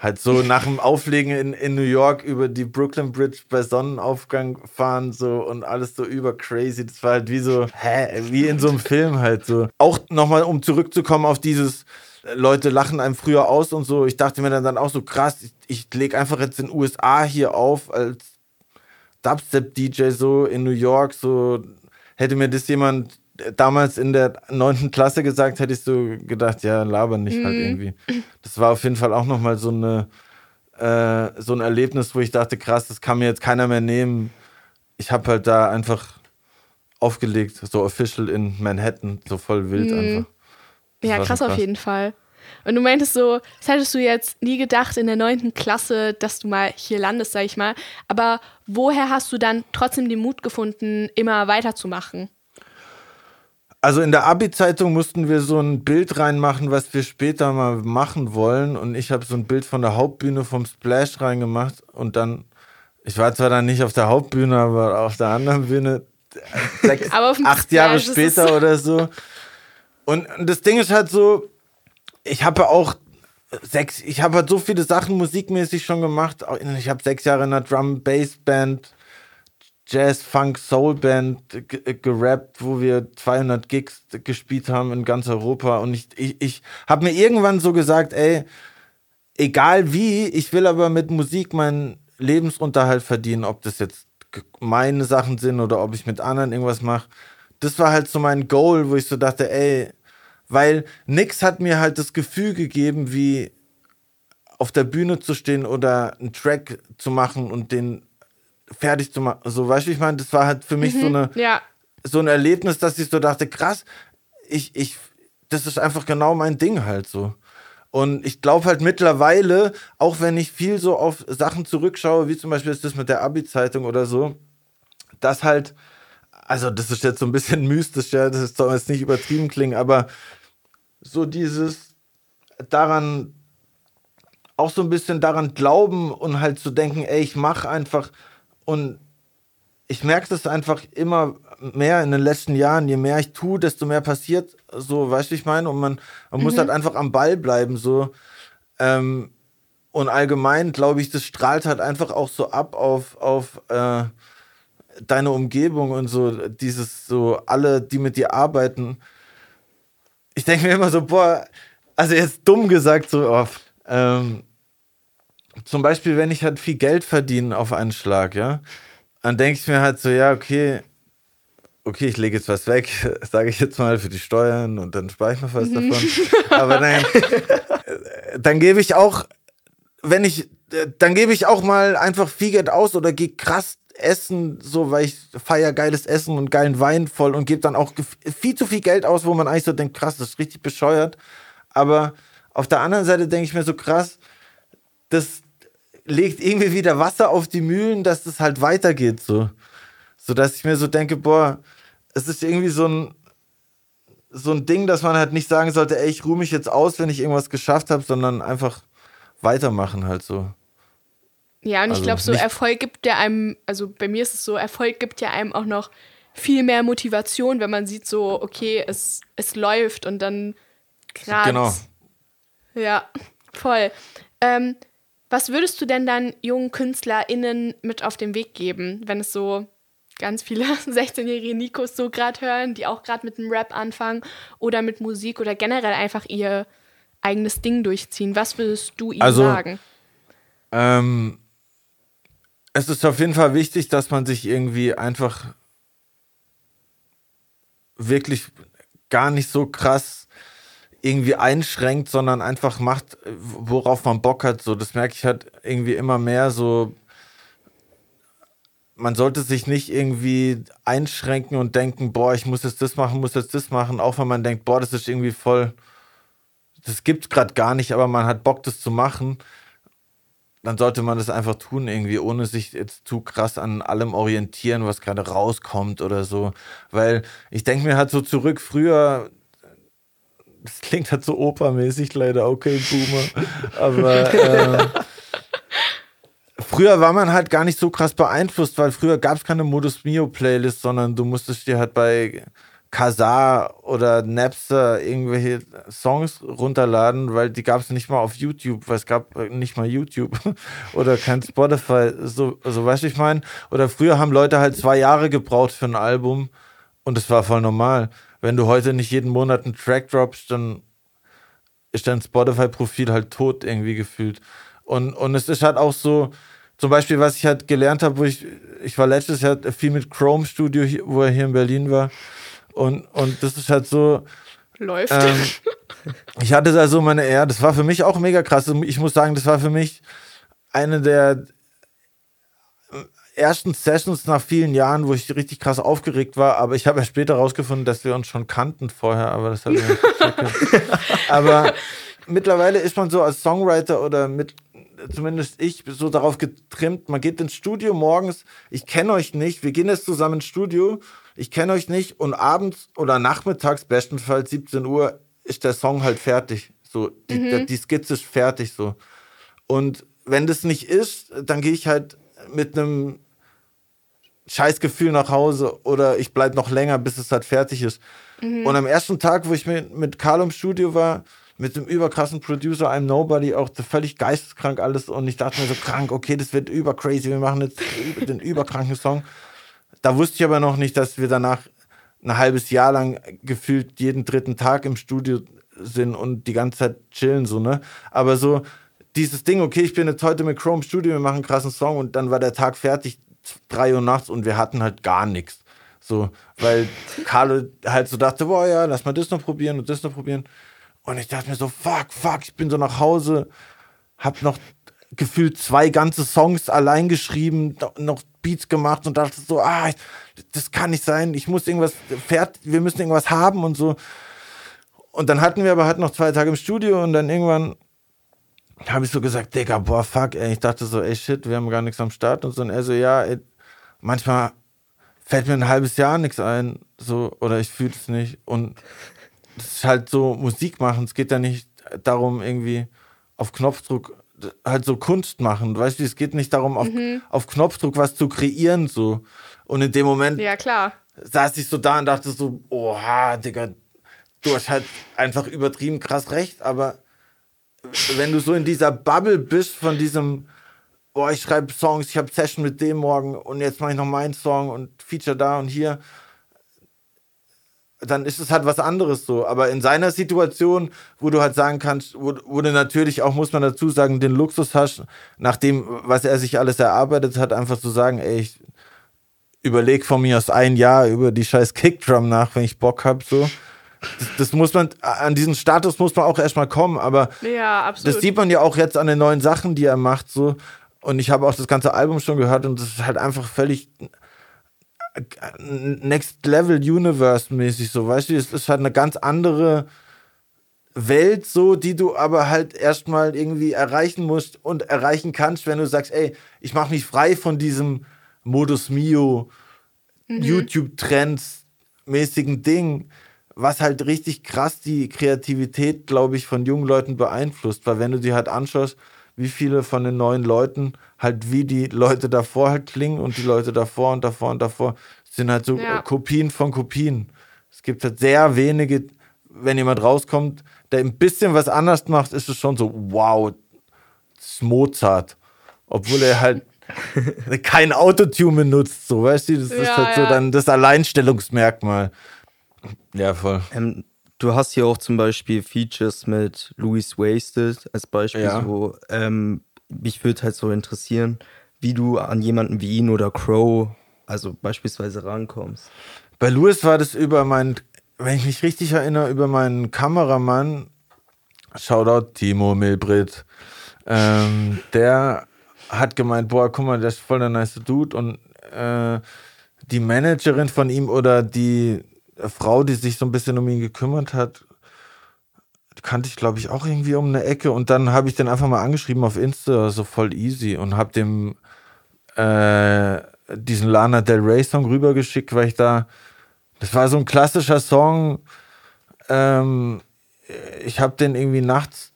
Halt so nach dem Auflegen in, in New York über die Brooklyn Bridge bei Sonnenaufgang fahren so und alles so über crazy. Das war halt wie so, hä, wie in so einem Film halt so. Auch nochmal, um zurückzukommen auf dieses, Leute lachen einem früher aus und so. Ich dachte mir dann, dann auch so krass, ich, ich lege einfach jetzt in den USA hier auf als Dubstep-DJ so in New York. So hätte mir das jemand damals in der neunten Klasse gesagt, hätte ich so gedacht, ja, laber nicht halt mhm. halt irgendwie. Das war auf jeden Fall auch nochmal so eine äh, so ein Erlebnis, wo ich dachte, krass, das kann mir jetzt keiner mehr nehmen. Ich habe halt da einfach aufgelegt, so official in Manhattan, so voll wild mhm. einfach. Das ja, krass, krass, auf jeden Fall. Und du meintest so, das hättest du jetzt nie gedacht in der neunten Klasse, dass du mal hier landest, sag ich mal. Aber woher hast du dann trotzdem den Mut gefunden, immer weiterzumachen? Also in der Abi-Zeitung mussten wir so ein Bild reinmachen, was wir später mal machen wollen. Und ich habe so ein Bild von der Hauptbühne vom Splash reingemacht. Und dann, ich war zwar dann nicht auf der Hauptbühne, aber auf der anderen Bühne, sechs, acht Splash Jahre später oder so. Und das Ding ist halt so, ich habe auch sechs, ich habe halt so viele Sachen musikmäßig schon gemacht. Ich habe sechs Jahre in einer Drum-Bass-Band Jazz, Funk, Soul Band gerappt, wo wir 200 Gigs gespielt haben in ganz Europa. Und ich, ich, ich habe mir irgendwann so gesagt, ey, egal wie, ich will aber mit Musik meinen Lebensunterhalt verdienen, ob das jetzt meine Sachen sind oder ob ich mit anderen irgendwas mache. Das war halt so mein Goal, wo ich so dachte, ey, weil nix hat mir halt das Gefühl gegeben, wie auf der Bühne zu stehen oder einen Track zu machen und den fertig zu machen. So, weißt du, ich meine, das war halt für mich mhm, so, eine, ja. so ein Erlebnis, dass ich so dachte, krass, ich, ich, das ist einfach genau mein Ding halt so. Und ich glaube halt mittlerweile, auch wenn ich viel so auf Sachen zurückschaue, wie zum Beispiel ist das mit der Abi-Zeitung oder so, dass halt, also das ist jetzt so ein bisschen *laughs* mystisch, ja, das soll jetzt nicht übertrieben klingen, aber so dieses daran auch so ein bisschen daran glauben und halt zu denken, ey, ich mache einfach und ich merke das einfach immer mehr in den letzten Jahren, je mehr ich tue, desto mehr passiert, so, weißt du, ich meine, und man, man mhm. muss halt einfach am Ball bleiben, so, ähm, und allgemein, glaube ich, das strahlt halt einfach auch so ab auf, auf äh, deine Umgebung und so, dieses, so, alle, die mit dir arbeiten. Ich denke mir immer so, boah, also jetzt dumm gesagt, so, oh, ähm, zum Beispiel, wenn ich halt viel Geld verdiene auf einen Schlag, ja, dann denke ich mir halt so, ja, okay, okay, ich lege jetzt was weg, *laughs* sage ich jetzt mal für die Steuern und dann spare ich noch was mhm. davon. *laughs* Aber dann, dann gebe ich auch, wenn ich, dann gebe ich auch mal einfach viel Geld aus oder gehe krass essen, so, weil ich feier geiles Essen und geilen Wein voll und gebe dann auch viel zu viel Geld aus, wo man eigentlich so denkt, krass, das ist richtig bescheuert. Aber auf der anderen Seite denke ich mir so krass, das legt irgendwie wieder Wasser auf die Mühlen, dass das halt weitergeht, so. So dass ich mir so denke, boah, es ist irgendwie so ein, so ein Ding, dass man halt nicht sagen sollte, ey, ich ruhe mich jetzt aus, wenn ich irgendwas geschafft habe, sondern einfach weitermachen halt so. Ja, und also ich glaube, so Erfolg gibt ja einem, also bei mir ist es so, Erfolg gibt ja einem auch noch viel mehr Motivation, wenn man sieht, so, okay, es, es läuft und dann gerade. Genau. Ja, voll. Ähm, was würdest du denn dann jungen KünstlerInnen mit auf den Weg geben, wenn es so ganz viele *laughs* 16-jährige Nikos so gerade hören, die auch gerade mit dem Rap anfangen oder mit Musik oder generell einfach ihr eigenes Ding durchziehen? Was würdest du ihnen also, sagen? Ähm, es ist auf jeden Fall wichtig, dass man sich irgendwie einfach wirklich gar nicht so krass irgendwie einschränkt, sondern einfach macht, worauf man Bock hat. So, das merke ich halt irgendwie immer mehr. So, man sollte sich nicht irgendwie einschränken und denken, boah, ich muss jetzt das machen, muss jetzt das machen, auch wenn man denkt, boah, das ist irgendwie voll, das gibt's gerade gar nicht, aber man hat Bock, das zu machen. Dann sollte man das einfach tun, irgendwie, ohne sich jetzt zu krass an allem orientieren, was gerade rauskommt oder so. Weil ich denke mir halt so zurück, früher, das klingt halt so opermäßig leider, okay, Boomer. Aber äh, *laughs* früher war man halt gar nicht so krass beeinflusst, weil früher gab es keine Modus Mio Playlist, sondern du musstest dir halt bei Kazaa oder Napster irgendwelche Songs runterladen, weil die gab es nicht mal auf YouTube, weil es gab nicht mal YouTube *laughs* oder kein Spotify, so, so weißt du, ich meine. Oder früher haben Leute halt zwei Jahre gebraucht für ein Album und es war voll normal wenn du heute nicht jeden Monat einen Track droppst, dann ist dein Spotify-Profil halt tot irgendwie gefühlt. Und, und es ist halt auch so, zum Beispiel, was ich halt gelernt habe, wo ich, ich war letztes Jahr viel mit Chrome Studio, wo er hier in Berlin war. Und, und das ist halt so. Läuft. Ähm, ich hatte da so meine, ja, das war für mich auch mega krass. Ich muss sagen, das war für mich eine der ersten Sessions nach vielen Jahren, wo ich richtig krass aufgeregt war, aber ich habe ja später rausgefunden, dass wir uns schon kannten vorher, aber das hat mir *laughs* Aber mittlerweile ist man so als Songwriter oder mit zumindest ich so darauf getrimmt, man geht ins Studio morgens, ich kenne euch nicht, wir gehen jetzt zusammen ins Studio, ich kenne euch nicht und abends oder nachmittags, bestenfalls 17 Uhr, ist der Song halt fertig. So, die, mhm. die Skizze ist fertig so. Und wenn das nicht ist, dann gehe ich halt mit einem Scheißgefühl nach Hause oder ich bleibe noch länger, bis es halt fertig ist. Mhm. Und am ersten Tag, wo ich mit, mit Carl im Studio war, mit dem überkrassen Producer, I'm Nobody, auch völlig geisteskrank alles und ich dachte mir so krank, okay, das wird übercrazy, wir machen jetzt den überkranken Song. Da wusste ich aber noch nicht, dass wir danach ein halbes Jahr lang gefühlt jeden dritten Tag im Studio sind und die ganze Zeit chillen, so, ne? Aber so dieses Ding, okay, ich bin jetzt heute mit Chrome Studio, wir machen einen krassen Song und dann war der Tag fertig, drei Uhr nachts und wir hatten halt gar nichts. So, weil *laughs* Carlo halt so dachte, boah, ja, lass mal das noch probieren und das noch probieren. Und ich dachte mir so, fuck, fuck, ich bin so nach Hause, hab noch gefühlt zwei ganze Songs allein geschrieben, noch Beats gemacht und dachte so, ah, das kann nicht sein, ich muss irgendwas, fertig, wir müssen irgendwas haben und so. Und dann hatten wir aber halt noch zwei Tage im Studio und dann irgendwann habe ich so gesagt, Digga, boah, fuck, ey. Ich dachte so, ey, shit, wir haben gar nichts am Start und so. Und er so, ja, ey, manchmal fällt mir ein halbes Jahr nichts ein, so, oder ich fühle es nicht. Und es ist halt so Musik machen. Es geht ja nicht darum, irgendwie auf Knopfdruck halt so Kunst machen. Weißt du, es geht nicht darum, auf, mhm. auf Knopfdruck was zu kreieren, so. Und in dem Moment ja, klar. saß ich so da und dachte so, oha, Digga, du hast halt einfach übertrieben krass recht, aber wenn du so in dieser Bubble bist von diesem, oh, ich schreibe Songs, ich habe Session mit dem morgen und jetzt mache ich noch meinen Song und Feature da und hier, dann ist es halt was anderes so. Aber in seiner Situation, wo du halt sagen kannst, wo, wo du natürlich auch, muss man dazu sagen, den Luxus hast, nach dem, was er sich alles erarbeitet hat, einfach zu sagen, ey, ich überleg von mir aus ein Jahr über die scheiß Kickdrum nach, wenn ich Bock hab, so. Das, das, muss man, an diesen Status muss man auch erstmal kommen, aber ja, das sieht man ja auch jetzt an den neuen Sachen, die er macht, so. Und ich habe auch das ganze Album schon gehört und das ist halt einfach völlig Next Level Universe mäßig so, weißt du, es ist halt eine ganz andere Welt so, die du aber halt erstmal irgendwie erreichen musst und erreichen kannst, wenn du sagst, ey, ich mache mich frei von diesem Modus Mio mhm. YouTube Trends mäßigen Ding, was halt richtig krass die Kreativität, glaube ich, von jungen Leuten beeinflusst, weil wenn du dir halt anschaust, wie viele von den neuen Leuten halt wie die Leute davor halt klingen und die Leute davor und davor und davor sind halt so ja. Kopien von Kopien. Es gibt halt sehr wenige, wenn jemand rauskommt, der ein bisschen was anders macht, ist es schon so, wow, das ist Mozart. Obwohl er halt *laughs* kein Autotune benutzt, so, weißt du, das ja, ist halt ja. so dann das Alleinstellungsmerkmal. Ja, voll. Ähm, du hast hier auch zum Beispiel Features mit Louis Wasted als Beispiel. Ja. So, ähm, mich würde halt so interessieren, wie du an jemanden wie ihn oder Crow, also beispielsweise, rankommst. Bei Louis war das über meinen, wenn ich mich richtig erinnere, über meinen Kameramann, Shoutout Timo Milbrit, ähm, der hat gemeint, boah, guck mal, der ist voll der nice Dude und äh, die Managerin von ihm oder die Frau, die sich so ein bisschen um ihn gekümmert hat, kannte ich, glaube ich, auch irgendwie um eine Ecke. Und dann habe ich den einfach mal angeschrieben auf Insta, so voll easy, und habe dem äh, diesen Lana Del Rey Song rübergeschickt, weil ich da, das war so ein klassischer Song. Ähm, ich habe den irgendwie nachts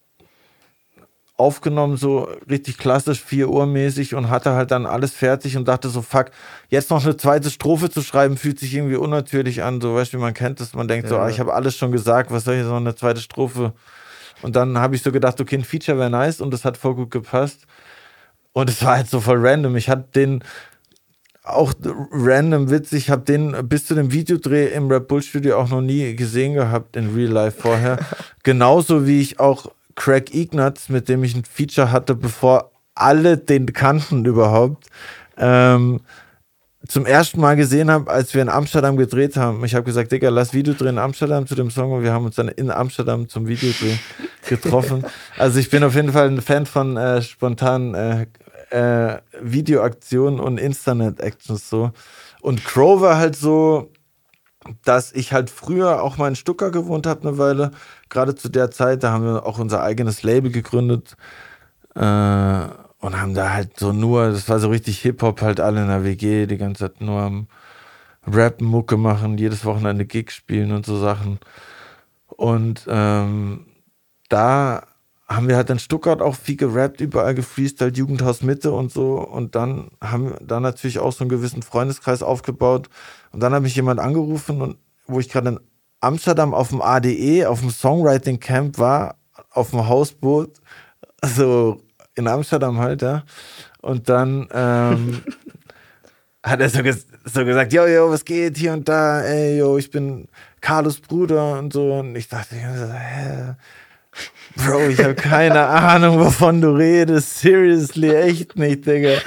aufgenommen, so richtig klassisch, 4 Uhr mäßig und hatte halt dann alles fertig und dachte so, fuck, jetzt noch eine zweite Strophe zu schreiben, fühlt sich irgendwie unnatürlich an, so weißt du, wie man kennt das, man denkt ja. so, ah, ich habe alles schon gesagt, was soll ich noch eine zweite Strophe? Und dann habe ich so gedacht, okay, ein Feature wäre nice und das hat voll gut gepasst. Und es war halt so voll random. Ich hatte den auch random witzig, ich habe den bis zu dem Videodreh im Rap Bull Studio auch noch nie gesehen gehabt in Real Life vorher. *laughs* Genauso wie ich auch Craig Ignatz, mit dem ich ein Feature hatte, bevor alle den kannten überhaupt, ähm, zum ersten Mal gesehen habe, als wir in Amsterdam gedreht haben. Ich habe gesagt, Digga, lass Video drehen in Amsterdam zu dem Song und wir haben uns dann in Amsterdam zum Videodreh *laughs* getroffen. Also ich bin auf jeden Fall ein Fan von äh, spontanen äh, äh, Videoaktionen und Internet-Actions so. Und Crow war halt so, dass ich halt früher auch mal in Stuttgart gewohnt habe eine Weile. Gerade zu der Zeit, da haben wir auch unser eigenes Label gegründet äh, und haben da halt so nur, das war so richtig Hip-Hop, halt alle in der WG, die ganze Zeit nur am Rap, Mucke machen, jedes Wochenende Gig spielen und so Sachen. Und ähm, da haben wir halt in Stuttgart auch viel gerappt, überall gefreestylt, Jugendhaus Mitte und so. Und dann haben wir da natürlich auch so einen gewissen Freundeskreis aufgebaut. Und dann habe ich jemand angerufen, und, wo ich gerade in Amsterdam auf dem ADE, auf dem Songwriting Camp war, auf dem Hausboot, *laughs* also in Amsterdam halt, ja. Und dann ähm, *laughs* hat er so, ges so gesagt, yo, yo, was geht hier und da, ey, yo, ich bin Carlos Bruder und so. Und ich dachte, hä? Bro, ich habe keine *laughs* Ahnung, wovon du redest. Seriously, echt nicht, Digga.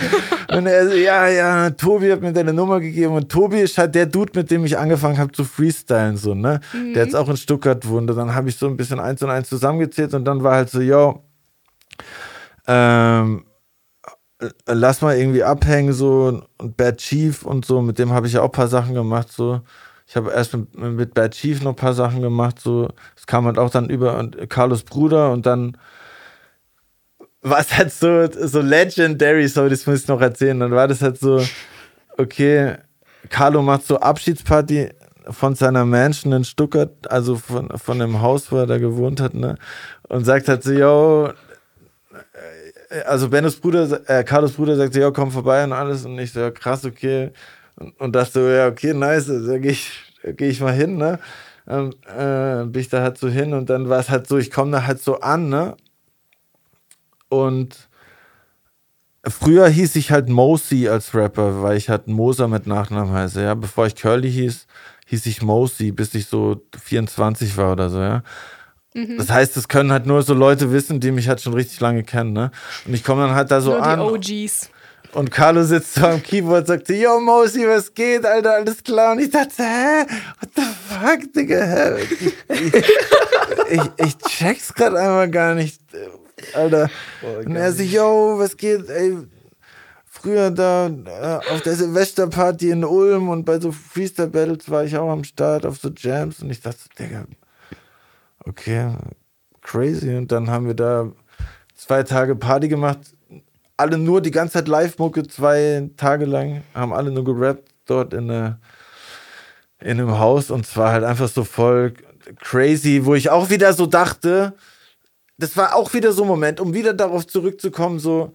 Und er so, ja, ja, Tobi hat mir deine Nummer gegeben. Und Tobi ist halt der Dude, mit dem ich angefangen habe zu freestylen, so, ne? Mhm. Der jetzt auch in Stuttgart wohnt. Und dann habe ich so ein bisschen eins und eins zusammengezählt und dann war halt so, yo, ähm, lass mal irgendwie abhängen, so, und Bad Chief und so, mit dem habe ich ja auch ein paar Sachen gemacht, so. Ich habe erst mit, mit Bad Chief noch ein paar Sachen gemacht, so. Es kam halt auch dann über und Carlos Bruder und dann war es halt so, so legendary, so, das muss ich noch erzählen. Dann war das halt so, okay, Carlo macht so Abschiedsparty von seiner Mansion in Stuttgart, also von, von dem Haus, wo er da gewohnt hat, ne? Und sagt halt so, yo, also Bennos Bruder, äh, Carlos Bruder sagte, ja, komm vorbei und alles. Und ich so, ja, krass, okay. Und, und dachte so, ja, okay, nice, da gehe ich, geh ich mal hin, ne? Ähm, äh, bin ich da halt so hin und dann war es halt so, ich komme da halt so an, ne? Und früher hieß ich halt Mosi als Rapper, weil ich halt Moser mit Nachnamen heiße, ja. Bevor ich Curly hieß, hieß ich Mosi, bis ich so 24 war oder so, ja. Mhm. Das heißt, es können halt nur so Leute wissen, die mich halt schon richtig lange kennen, ne? Und ich komme dann halt da so nur an. OGs. Und Carlo sitzt so am Keyboard, sagt so, yo, Mosi, was geht, Alter, alles klar? Und ich dachte, hä? What the fuck, Digga? Hä? Ich, ich, ich check's grad einmal gar nicht, Alter. Oh, und er so, yo, was geht, ey? Früher da äh, auf der Silvesterparty in Ulm und bei so Freestyle-Battles war ich auch am Start auf so Jams und ich dachte, Digga, okay, crazy. Und dann haben wir da zwei Tage Party gemacht alle nur die ganze Zeit Live-Mucke, zwei Tage lang, haben alle nur gerappt dort in, eine, in einem Haus und zwar halt einfach so voll crazy, wo ich auch wieder so dachte, das war auch wieder so ein Moment, um wieder darauf zurückzukommen, so,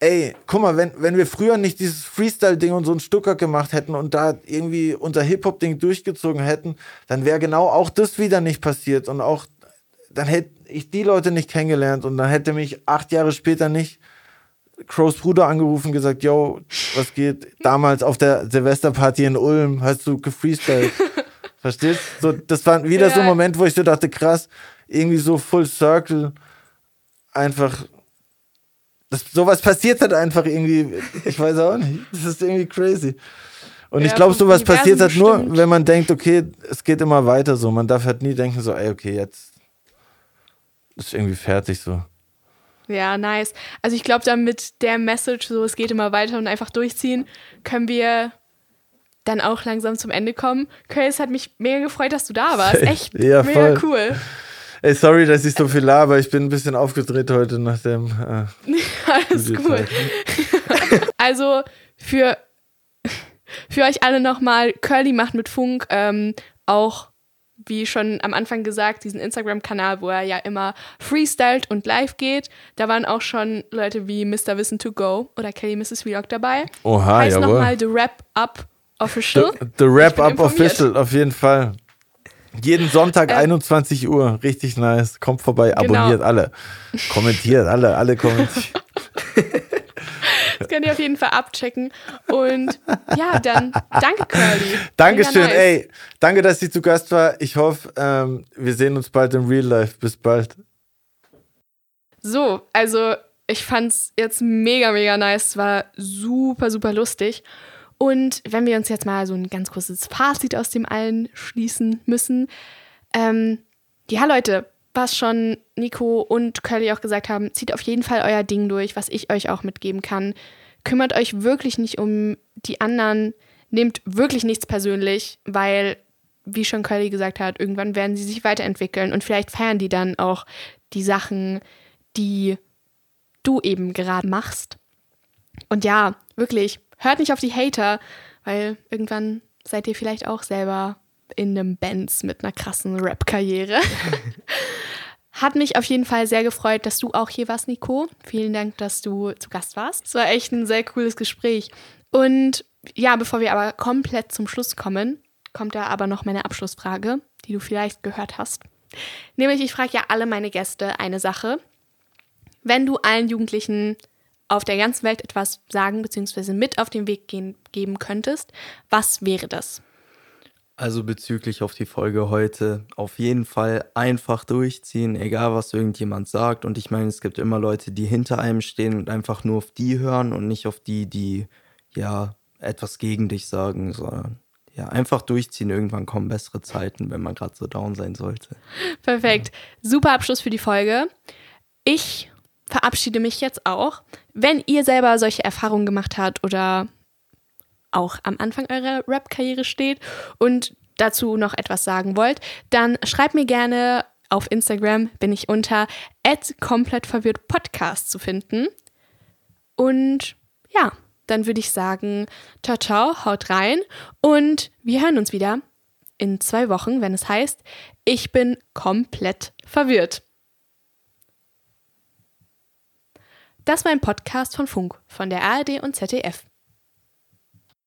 ey, guck mal, wenn, wenn wir früher nicht dieses Freestyle-Ding und so ein Stucker gemacht hätten und da irgendwie unser Hip-Hop-Ding durchgezogen hätten, dann wäre genau auch das wieder nicht passiert und auch, dann hätte ich die Leute nicht kennengelernt und dann hätte mich acht Jahre später nicht Crows Bruder angerufen, gesagt, yo, was geht? *laughs* Damals auf der Silvesterparty in Ulm hast du gefreestylt. *laughs* Verstehst? So, das war wieder ja. so ein Moment, wo ich so dachte, krass, irgendwie so Full Circle, einfach, das, sowas passiert halt einfach irgendwie, ich weiß auch nicht, das ist irgendwie crazy. Und ja, ich glaube, sowas passiert halt nur, wenn man denkt, okay, es geht immer weiter so. Man darf halt nie denken, so, ey, okay, jetzt ist irgendwie fertig so. Ja, nice. Also ich glaube, dann mit der Message, so es geht immer weiter und einfach durchziehen, können wir dann auch langsam zum Ende kommen. Chris hat mich mega gefreut, dass du da warst. *laughs* Echt ja, mega voll. cool. Ey, sorry, dass ich so viel laber. Ich bin ein bisschen aufgedreht heute nach dem. Äh, *laughs* Alles cool. *laughs* also für, für euch alle nochmal, Curly macht mit Funk ähm, auch wie schon am Anfang gesagt, diesen Instagram-Kanal, wo er ja immer freestylt und live geht. Da waren auch schon Leute wie Mr. Wissen to Go oder Kelly Mrs. Vlog dabei. Oha, heißt jawohl. nochmal The Wrap Up Official. The, the Wrap Up Official, auf jeden Fall. Jeden Sonntag ähm, 21 Uhr, richtig nice. Kommt vorbei, genau. abonniert alle. Kommentiert alle, alle kommentieren. Das könnt ihr auf jeden Fall abchecken. Und ja, dann danke, Curly. Dankeschön, nice. ey. Danke, dass sie zu Gast war. Ich hoffe, ähm, wir sehen uns bald im Real Life. Bis bald. So, also ich fand's jetzt mega, mega nice. Es war super, super lustig. Und wenn wir uns jetzt mal so ein ganz kurzes Fazit aus dem allen schließen müssen. Ähm, ja, Leute, was schon Nico und Curly auch gesagt haben, zieht auf jeden Fall euer Ding durch, was ich euch auch mitgeben kann. Kümmert euch wirklich nicht um die anderen, nehmt wirklich nichts persönlich, weil, wie schon Curly gesagt hat, irgendwann werden sie sich weiterentwickeln und vielleicht feiern die dann auch die Sachen, die du eben gerade machst. Und ja, wirklich, hört nicht auf die Hater, weil irgendwann seid ihr vielleicht auch selber in einem Benz mit einer krassen Rap-Karriere. *laughs* Hat mich auf jeden Fall sehr gefreut, dass du auch hier warst, Nico. Vielen Dank, dass du zu Gast warst. Es war echt ein sehr cooles Gespräch. Und ja, bevor wir aber komplett zum Schluss kommen, kommt da aber noch meine Abschlussfrage, die du vielleicht gehört hast. Nämlich, ich frage ja alle meine Gäste eine Sache. Wenn du allen Jugendlichen auf der ganzen Welt etwas sagen bzw. mit auf den Weg gehen, geben könntest, was wäre das? Also bezüglich auf die Folge heute, auf jeden Fall einfach durchziehen, egal was irgendjemand sagt. Und ich meine, es gibt immer Leute, die hinter einem stehen und einfach nur auf die hören und nicht auf die, die ja etwas gegen dich sagen, sondern ja, einfach durchziehen. Irgendwann kommen bessere Zeiten, wenn man gerade so down sein sollte. Perfekt. Super Abschluss für die Folge. Ich verabschiede mich jetzt auch. Wenn ihr selber solche Erfahrungen gemacht habt oder auch am Anfang eurer Rap-Karriere steht und dazu noch etwas sagen wollt, dann schreibt mir gerne auf Instagram, bin ich unter komplett Podcast zu finden. Und ja, dann würde ich sagen, ciao, ciao, haut rein und wir hören uns wieder in zwei Wochen, wenn es heißt, ich bin komplett verwirrt. Das war ein Podcast von Funk, von der ARD und ZDF.